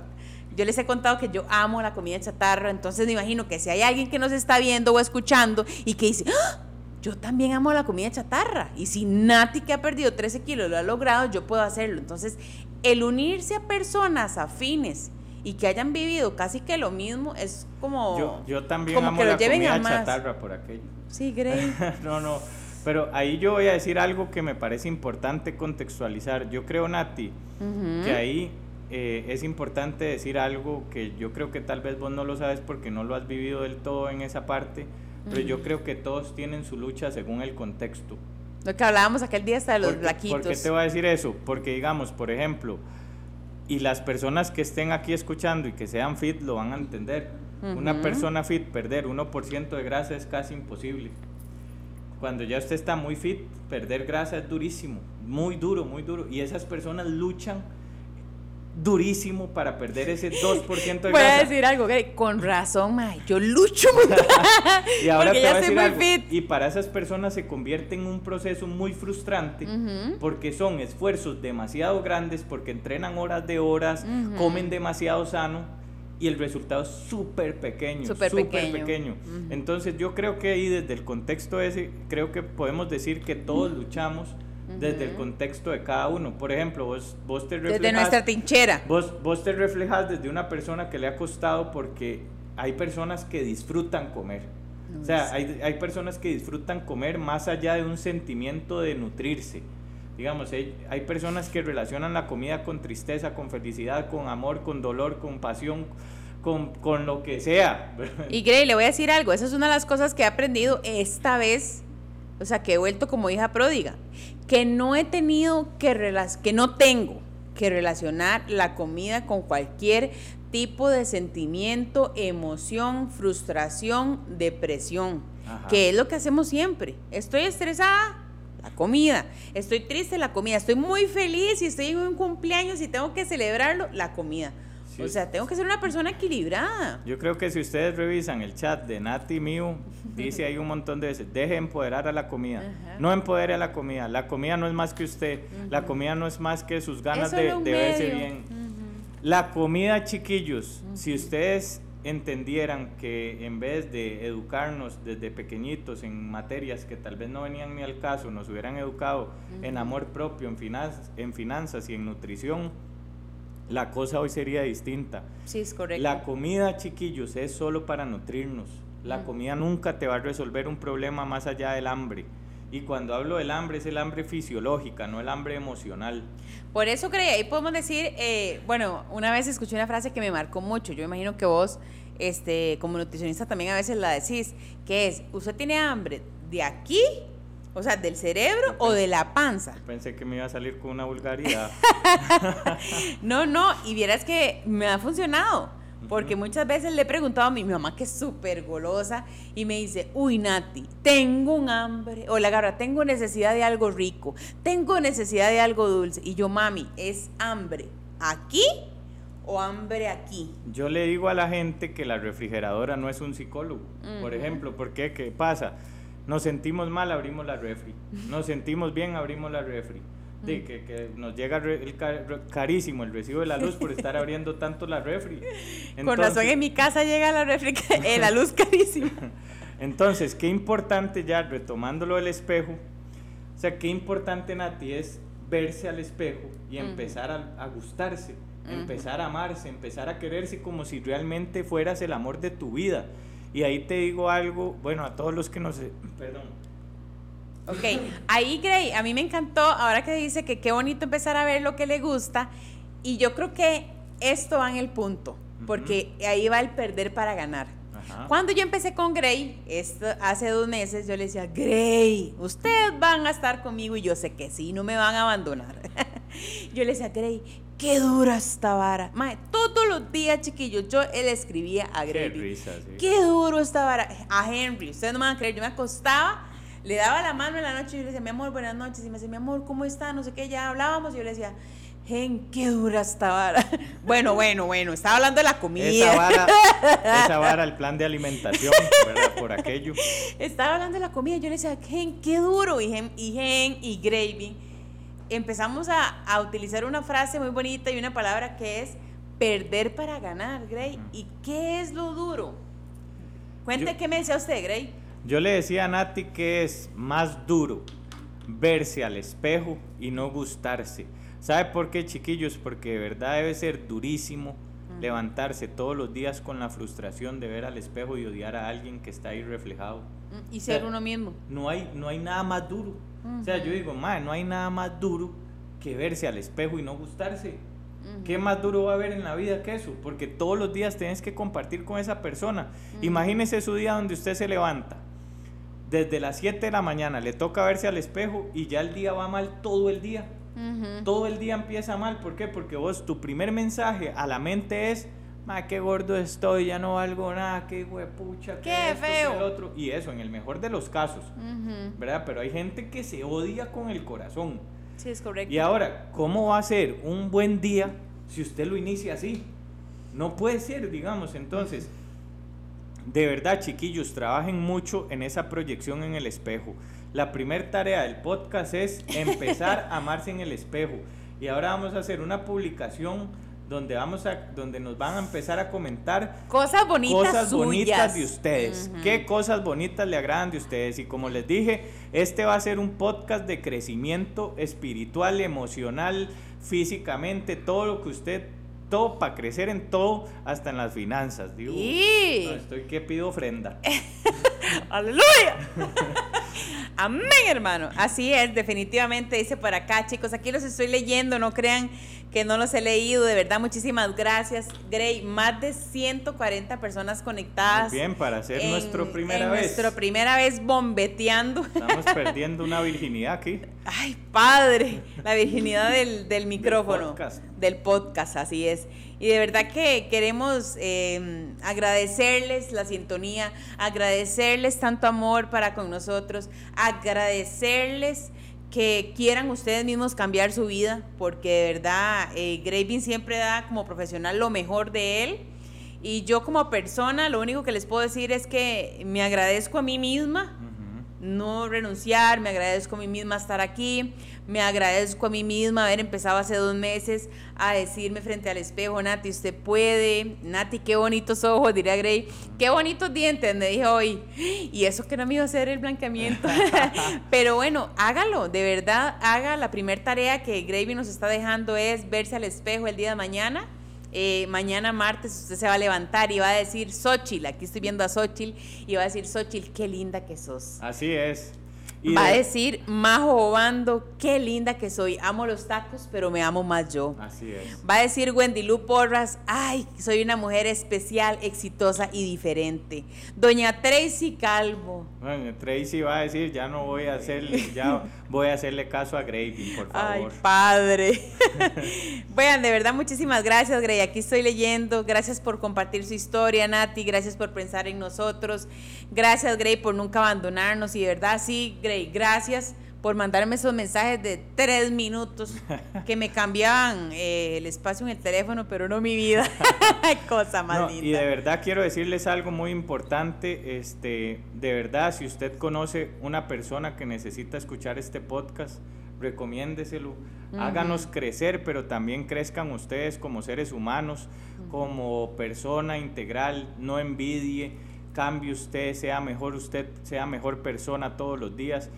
Yo les he contado que yo amo la comida chatarra, entonces me imagino que si hay alguien que nos está viendo o escuchando y que dice, ¡Ah! Yo también amo la comida chatarra. Y si Nati, que ha perdido 13 kilos, lo ha logrado, yo puedo hacerlo. Entonces, el unirse a personas afines y que hayan vivido casi que lo mismo es como. Yo, también amo la comida chatarra por aquello. Sí, *laughs* Grey. no, no. Pero ahí yo voy a decir algo que me parece importante contextualizar. Yo creo, Nati, que ahí eh, es importante decir algo que yo creo que tal vez vos no lo sabes porque no lo has vivido del todo en esa parte pero yo creo que todos tienen su lucha según el contexto. Lo que hablábamos aquel día hasta de los blaquitos. ¿Por qué te voy a decir eso? Porque digamos, por ejemplo, y las personas que estén aquí escuchando y que sean fit lo van a entender. Una persona fit, perder 1% de grasa es casi imposible. Cuando ya usted está muy fit, perder grasa es durísimo, muy duro, muy duro. Y esas personas luchan durísimo para perder ese 2% de grasa. Voy a decir algo, con razón, ma, yo lucho *laughs* y ahora te decir algo. Y para esas personas se convierte en un proceso muy frustrante porque son esfuerzos demasiado grandes, porque entrenan horas de horas, comen demasiado sano y el resultado es súper pequeño, súper pequeño. Entonces yo creo que ahí desde el contexto ese, creo que podemos decir que todos luchamos desde el contexto de cada uno. Por ejemplo, vos, vos te reflejas... Desde nuestra trinchera. Vos, vos te reflejas desde una persona que le ha costado porque hay personas que disfrutan comer. o sea, hay, hay, personas que disfrutan comer más allá de un sentimiento de nutrirse. Digamos, hay, hay personas que relacionan la comida con tristeza, con felicidad, con amor, con dolor, con pasión, con, con, lo que sea. Y Grey, le voy a decir algo, esa es una de las cosas que he aprendido esta vez, o sea, que he vuelto como hija pródiga que no he tenido que, que no tengo que relacionar la comida con cualquier tipo de sentimiento, emoción, frustración, depresión, que es lo que hacemos siempre. Estoy estresada, la comida. Estoy triste, la comida. Estoy muy feliz y estoy en un cumpleaños y tengo que celebrarlo, la comida o sea, tengo que ser una persona equilibrada. Yo creo que si ustedes revisan el chat de Nati mío, dice ahí un montón de veces, deje empoderar a la comida. No empodere a la comida. La comida no es más que usted. La comida no es más que sus ganas de, verse bien. La comida, chiquillos, si ustedes entendieran que en vez de educarnos desde pequeñitos en materias que tal vez no venían ni al caso, nos hubieran educado en amor propio, en finanzas, en finanzas y en nutrición, la cosa hoy sería distinta. Sí, es correcto. La comida, chiquillos, es solo para nutrirnos. La comida nunca te va a resolver un problema más allá del hambre. Y cuando hablo del hambre, es el hambre fisiológica, no el hambre emocional. Por eso creí, ahí podemos decir, eh, bueno, una vez escuché una frase que me marcó mucho. Yo imagino que vos este, como nutricionista también a veces la decís, que es, ¿usted tiene hambre de aquí? O sea, del cerebro o de la panza. Pensé que me iba a salir con una vulgaridad. *laughs* no, no, y vieras que me ha funcionado. Porque muchas veces le he preguntado a mi, mamá, que es súper golosa, y me dice, uy, Nati, tengo un hambre, o la garra, tengo necesidad de algo rico, tengo necesidad de algo dulce. Y yo, mami, ¿es hambre aquí o hambre aquí? Yo le digo a la gente que la refrigeradora no es un psicólogo, por ejemplo, ¿por qué? ¿Qué pasa? Nos sentimos mal, abrimos la refri. Nos sentimos bien, abrimos la refri. De que, que, nos llega el carísimo el recibo de la luz por estar abriendo tanto la refri. Con razón en mi casa llega la refri, eh, la luz *laughs* carísima. Entonces, qué importante ya, retomándolo del espejo, o sea, qué importante, Nati, es verse al espejo y empezar a, gustarse, empezar a amarse, empezar a quererse como si realmente fueras el amor de tu vida. Y ahí te digo algo, bueno, a todos los que nos... Perdón. Ok, ahí Gray, a mí me encantó, ahora que dice que qué bonito empezar a ver lo que le gusta, y yo creo que esto va en el punto, porque ahí va el perder para ganar. Cuando yo empecé con Gray, esto, hace dos meses, yo le decía, Gray, ustedes van a estar conmigo y yo sé que sí, no me van a abandonar. *laughs* yo le decía, Gray, qué dura esta vara. Mae, todos los días, chiquillos, yo le escribía a Grady. Qué, duro esta vara. A Henry, ustedes no me van a creer, yo me acostaba, le daba la mano en la noche y yo le decía, mi amor, buenas noches. Y me decía, mi amor, ¿cómo está? No sé qué, ya hablábamos. Y yo le decía, Gen, qué dura esta vara. *laughs* Bueno, bueno, bueno, estaba hablando de la comida. Esa vara, *laughs* esa vara el plan de alimentación, ¿verdad? Por aquello. Estaba hablando de la comida, yo le decía, Gen, qué duro. Y Gen y, Gen, y Gravy empezamos a, utilizar una frase muy bonita y una palabra que es perder para ganar, Gray. ¿Y qué es lo duro? Cuente qué me decía usted, Gray. Yo le decía a Nati que es más duro verse al espejo y no gustarse. ¿Sabe por qué, chiquillos? Porque de verdad debe ser durísimo levantarse todos los días con la frustración de ver al espejo y odiar a alguien que está ahí reflejado. Y ser uno mismo. No hay, no hay nada más duro. O sea, yo digo, madre, no hay nada más duro que verse al espejo y no gustarse. ¿Qué más duro va a haber en la vida que eso? Porque todos los días tienes que compartir con esa persona. Imagínese su día donde usted se levanta. Desde las 7 de la mañana le toca verse al espejo y ya el día va mal todo el día. Todo el día empieza mal. ¿Por qué? Porque vos, tu primer mensaje a la mente es, ma, qué gordo estoy, ya no valgo nada, qué huepucha, qué, qué feo. el otro. Y eso, en el mejor de los casos, ¿verdad? Pero hay gente que se odia con el corazón. Sí, es correcto. Y ahora, ¿cómo va a ser un buen día si usted lo inicia así? No puede ser, digamos, entonces. De verdad, chiquillos, trabajen mucho en esa proyección en el espejo. La primera tarea del podcast es empezar a amarse en el espejo. Y ahora vamos a hacer una publicación donde vamos a donde nos van a empezar a comentar cosas bonitas cosas bonitas de ustedes. Qué cosas bonitas le agradan de ustedes. Y como les dije este va a ser un podcast de crecimiento espiritual emocional físicamente todo lo que usted todo para crecer en todo hasta en las finanzas. Digo estoy que pido ofrenda. *laughs* Aleluya. *laughs* Amén, hermano. Así es, definitivamente dice por acá, chicos. Aquí los estoy leyendo, no crean que no los he leído. De verdad, muchísimas gracias, Gray. Más de 140 personas conectadas. bien, para hacer nuestra primera vez. Nuestra primera vez bombeteando. Estamos *laughs* perdiendo una virginidad aquí. Ay, padre. La virginidad del, del micrófono. Del podcast. Del podcast, así es. Y de verdad que queremos em, agradecerles la sintonía, agradecerles tanto amor para con nosotros, agradecerles que quieran ustedes mismos cambiar su vida, porque de verdad eh, Graving siempre da como profesional lo mejor de él. Y yo como persona, lo único que les puedo decir es que me agradezco a mí misma no renunciar, me agradezco a mí misma estar aquí, me agradezco a mí misma haber empezado hace dos meses a decirme frente al espejo, Nati, usted puede, Nati, qué bonitos ojos, diría Gray, qué bonitos dientes, me dije hoy, y eso que no me iba a hacer el blanqueamiento, *laughs* pero bueno, hágalo, de verdad, haga, la primera tarea que Gravy nos está dejando es verse al espejo el día de mañana, eh, mañana martes usted se va a levantar y va a decir Xochitl, aquí estoy viendo a Xochitl, y va a decir Xochitl, qué linda que sos. Así es. Va a decir Majo Obando, qué linda que soy, amo los tacos, pero me amo más yo. Así es. Va a decir Wendy Lu Porras, ay, soy una mujer especial, exitosa y diferente. Doña Tracy Calvo. Bueno, Tracy va a decir, ya no voy a hacerle, ya *laughs* voy a hacerle caso a Gravy, por favor. Ay, padre. *laughs* *laughs* Vean, de verdad, muchísimas gracias, Gray. Aquí estoy leyendo. Gracias por compartir su historia, Nati. Gracias por pensar en nosotros. Gracias, Gray, por nunca abandonarnos. Y de verdad, sí, Gray gracias por mandarme esos mensajes de tres minutos que me cambiaban eh, el espacio en el teléfono, pero no mi vida. *laughs* Cosa más linda. Y de verdad quiero decirles algo muy importante. Este, de verdad, si usted conoce una persona que necesita escuchar este podcast, recomiéndeselo. Háganos crecer, pero también crezcan ustedes como seres humanos, como persona integral. No envidie cambie usted, sea mejor usted, sea mejor persona todos los días.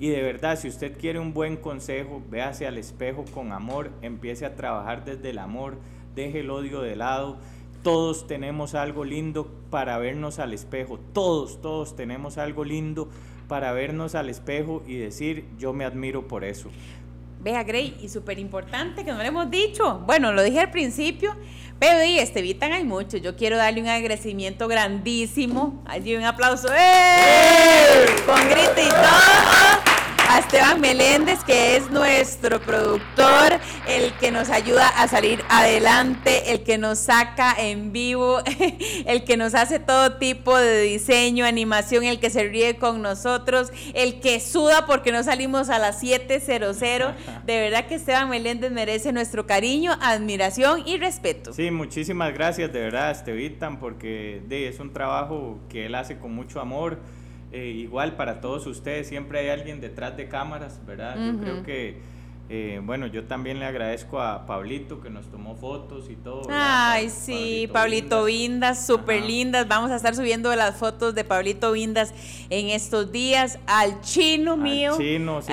Y de verdad, si usted quiere un buen consejo, véase al espejo con amor, empiece a trabajar desde el amor, deje el odio de lado. Todos tenemos algo lindo para vernos al espejo, todos, todos tenemos algo lindo para vernos al espejo y decir, yo me admiro por eso. Vea, Gray, y súper importante que no le hemos dicho. Bueno, lo dije al principio, pero y este Vitan hay mucho. Yo quiero darle un agradecimiento grandísimo. Allí un aplauso. ¡Eh! Con grito y todo a Esteban Meléndez, que es nuestro productor, el que nos ayuda a salir adelante, el que nos saca en vivo, *laughs* el que nos hace todo tipo de diseño, animación, el que se ríe con nosotros, el que suda porque no salimos a las 7.00. De verdad que Esteban Meléndez merece nuestro cariño, admiración y respeto. Sí, muchísimas gracias de verdad, Estevitan, porque es un trabajo que él hace con mucho amor eh, igual para todos ustedes, siempre hay alguien detrás de cámaras, ¿verdad? Yo creo que eh, bueno, yo también le agradezco a Pablito que nos tomó fotos y todo. Ay, sí, Pablito, Vindas, súper lindas. Vamos a estar subiendo las fotos de Pablito Vindas en estos días. Al chino mío. Chino, sí.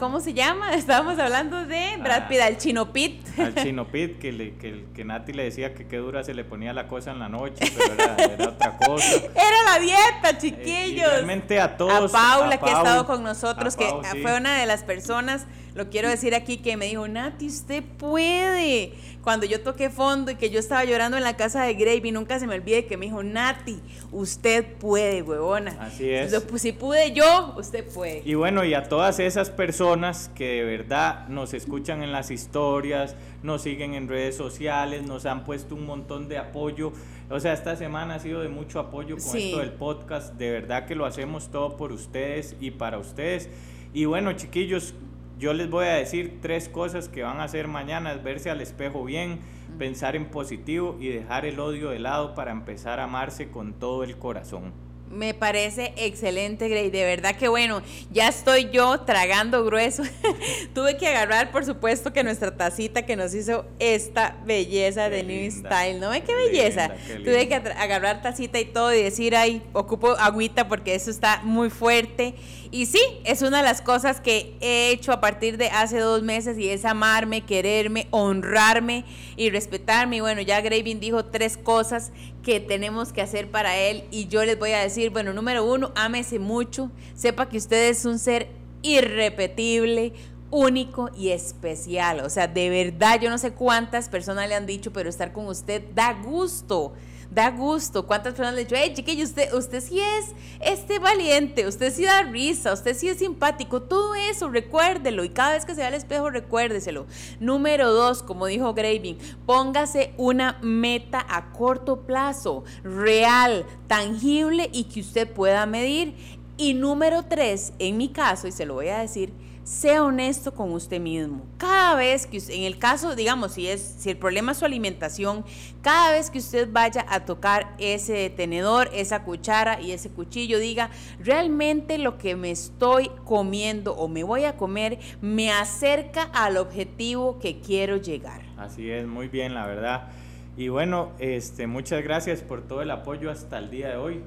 ¿Cómo se llama? *laughs* Estábamos hablando de Brad Pitt, al chino Pit. Al chino *laughs* Pit, que, le, que, que, Nati le decía que qué dura se le ponía la cosa en la noche, pero era, otra cosa. *laughs* Era la dieta, eh, chiquillos. realmente a todos. A Paula, que ha estado con nosotros, que fue una de las personas lo quiero decir aquí que me dijo, Nati, usted puede. Cuando yo toqué fondo y que yo estaba llorando en la casa de Gravy, nunca se me olvide que me dijo, Nati, usted puede, huevona. Así es. pues si pude yo, usted puede. Y bueno, y a todas esas personas que de verdad nos escuchan en las historias, nos siguen en redes sociales, nos han puesto un montón de apoyo. O sea, esta semana ha sido de mucho apoyo con esto del podcast. De verdad que lo hacemos todo por ustedes y para ustedes. Y bueno, chiquillos, yo les voy a decir tres cosas que van a hacer mañana, es verse al espejo bien, pensar en positivo y dejar el odio de lado para empezar a amarse con todo el corazón. Me parece excelente, Grey. De verdad que bueno, ya estoy yo tragando grueso. *laughs* Tuve que agarrar, por supuesto, que nuestra tacita que nos hizo esta belleza de New Style. ¿No ve qué, belleza? Tuve que agarrar tacita y todo y decir, ay, ocupo agüita porque eso está muy fuerte. Y sí, es una de las cosas que he hecho a partir de hace dos meses y es amarme, quererme, honrarme y respetarme. Y bueno, ya Graving dijo tres cosas que tenemos que hacer para él. Y yo les voy a decir, bueno, número uno, ámese mucho, sepa que usted es un ser irrepetible, único y especial. O sea, de verdad, yo no sé cuántas personas le han dicho, pero estar con usted da gusto da gusto. ¿Cuántas personas le han dicho, hey, chiquillo, usted, usted sí es este valiente, usted sí da risa, usted sí es simpático? Todo eso, recuérdelo. Y cada vez que se vea al espejo, recuérdeselo. Número dos, como dijo Graving, póngase una meta a corto plazo, real, tangible y que usted pueda medir. Y número tres, en mi caso, y se lo voy a decir, sea honesto con usted mismo. Cada vez que en el caso, digamos, si es si el problema es su alimentación, cada vez que usted vaya a tocar ese tenedor, esa cuchara y ese cuchillo, diga, realmente lo que me estoy comiendo o me voy a comer me acerca al objetivo que quiero llegar. Así es, muy bien, la verdad. Y bueno, este muchas gracias por todo el apoyo hasta el día de hoy,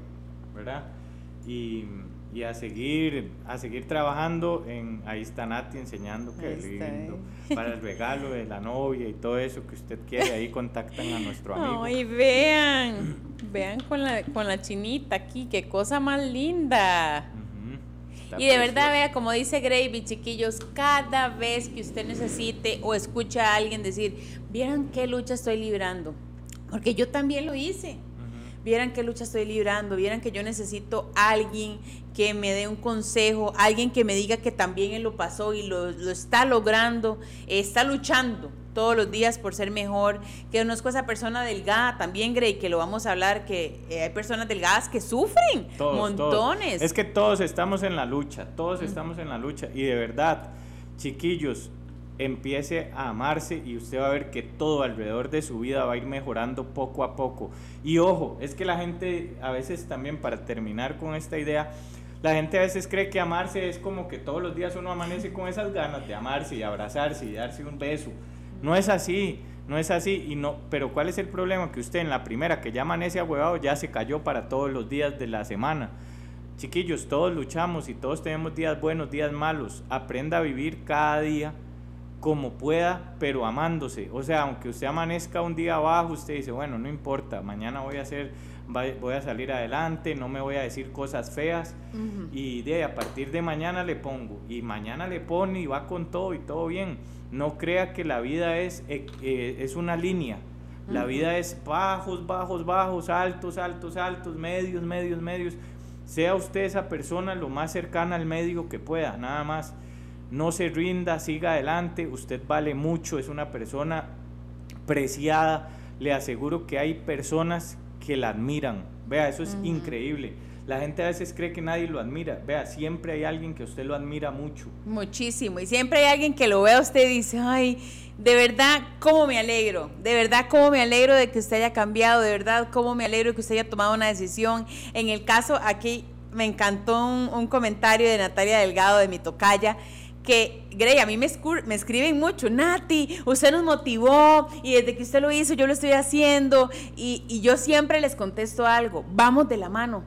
¿verdad? Y y a seguir, a seguir trabajando en, ahí está Nati enseñando que lindo, para el regalo de la novia y todo eso que usted quiere, ahí contactan a nuestro *laughs* amigo. Ay, vean, vean con la, con la chinita aquí, qué cosa más linda. y de verdad, vea, como dice Gravy, chiquillos, cada vez que usted necesite o escucha a alguien decir, vieran qué lucha estoy librando, porque yo también lo hice. Vieran qué lucha estoy librando, vieran que yo necesito alguien que me dé un consejo, alguien que me diga que también él lo pasó y lo, lo está logrando, está luchando todos los días por ser mejor, que no es cosa persona delgada, también Grey, que lo vamos a hablar, que eh, hay personas delgadas que sufren montones. Es que todos estamos en la lucha, todos estamos en la lucha y de verdad, chiquillos, empiece a amarse y usted va a ver que todo alrededor de su vida va a ir mejorando poco a poco. Y ojo, es que la gente a veces también para terminar con esta idea, la gente a veces cree que amarse es como que todos los días uno amanece con esas ganas de amarse y abrazarse y darse un beso. No es así, no es así. Y no, pero ¿cuál es el problema? Que usted en la primera que ya amanece ahuevado ya se cayó para todos los días de la semana. Chiquillos, todos luchamos y todos tenemos días buenos, días malos. Aprenda a vivir cada día como pueda, pero amándose. O sea, aunque usted amanezca un día abajo, usted dice, bueno, no importa, mañana voy a hacer, voy a salir adelante, no me voy a decir cosas feas. Y de a partir de mañana le pongo. Y mañana le pone y va con todo y todo bien no crea que la vida es, eh, eh, es una línea. La vida es bajos, bajos, bajos, altos, altos, altos, medios, medios, medios. Sea usted esa persona lo más cercana al medio que pueda, nada más. No se rinda, siga adelante. Usted vale mucho, es una persona preciada. Le aseguro que hay personas que la admiran. Vea, eso es increíble. La gente a veces cree que nadie lo admira. Vea, siempre hay alguien que usted lo admira mucho. Muchísimo. Y siempre hay alguien que lo vea a usted y dice, ay, de verdad, cómo me alegro. De verdad, cómo me alegro de que usted haya cambiado. De verdad, cómo me alegro de que usted haya tomado una decisión. En el caso aquí, me encantó un, comentario de Natalia Delgado de mi tocaya que, Grey, a mí me, me, escriben mucho, Nati, usted nos motivó y desde que usted lo hizo yo lo estoy haciendo y, y yo siempre les contesto algo, vamos de la mano,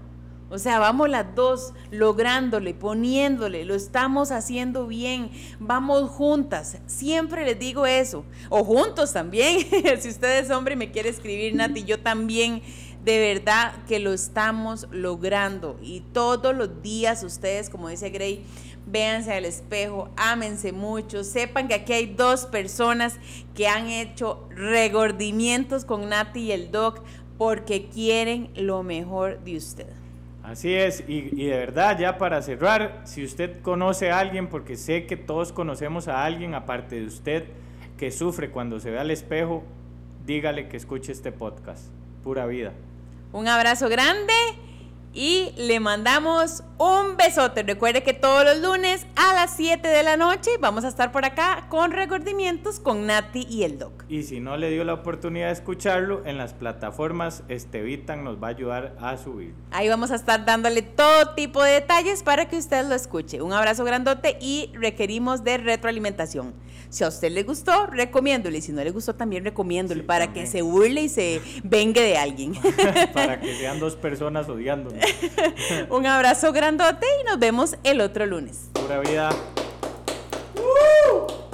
o sea, vamos las dos lográndole, poniéndole, lo estamos haciendo bien, vamos juntas. Siempre les digo eso. O juntos también. *laughs* si usted es hombre y me quiere escribir, Nati, yo también. De verdad que lo estamos logrando. Y todos los días ustedes, como dice Gray, véanse al espejo, ámense mucho, sepan que aquí hay dos personas que han hecho regordimientos con Nati y el Doc porque quieren lo mejor de usted. Así es, y, de verdad, ya para cerrar, si usted conoce a alguien, porque sé que todos conocemos a alguien aparte de usted que sufre cuando se ve al espejo, dígale que escuche este podcast. Pura vida. Un abrazo grande y le mandamos un besote. Recuerde que todos los lunes a las 7 de la noche vamos a estar por acá con recordimientos con Nati y el Doc. Y si no le dio la oportunidad de escucharlo, en las plataformas Estevitan nos va a ayudar a subir. Ahí vamos a estar dándole todo tipo de detalles para que usted lo escuche. Un abrazo grandote y requerimos de retroalimentación. Si a usted le gustó, recomiéndole. Y si no le gustó, también recomiéndole para que se burle y se vengue de alguien. *laughs* para que *laughs* sean dos personas odiándonos. *laughs* Un abrazo grandote y nos vemos el otro lunes. Pura vida. ¡Uh!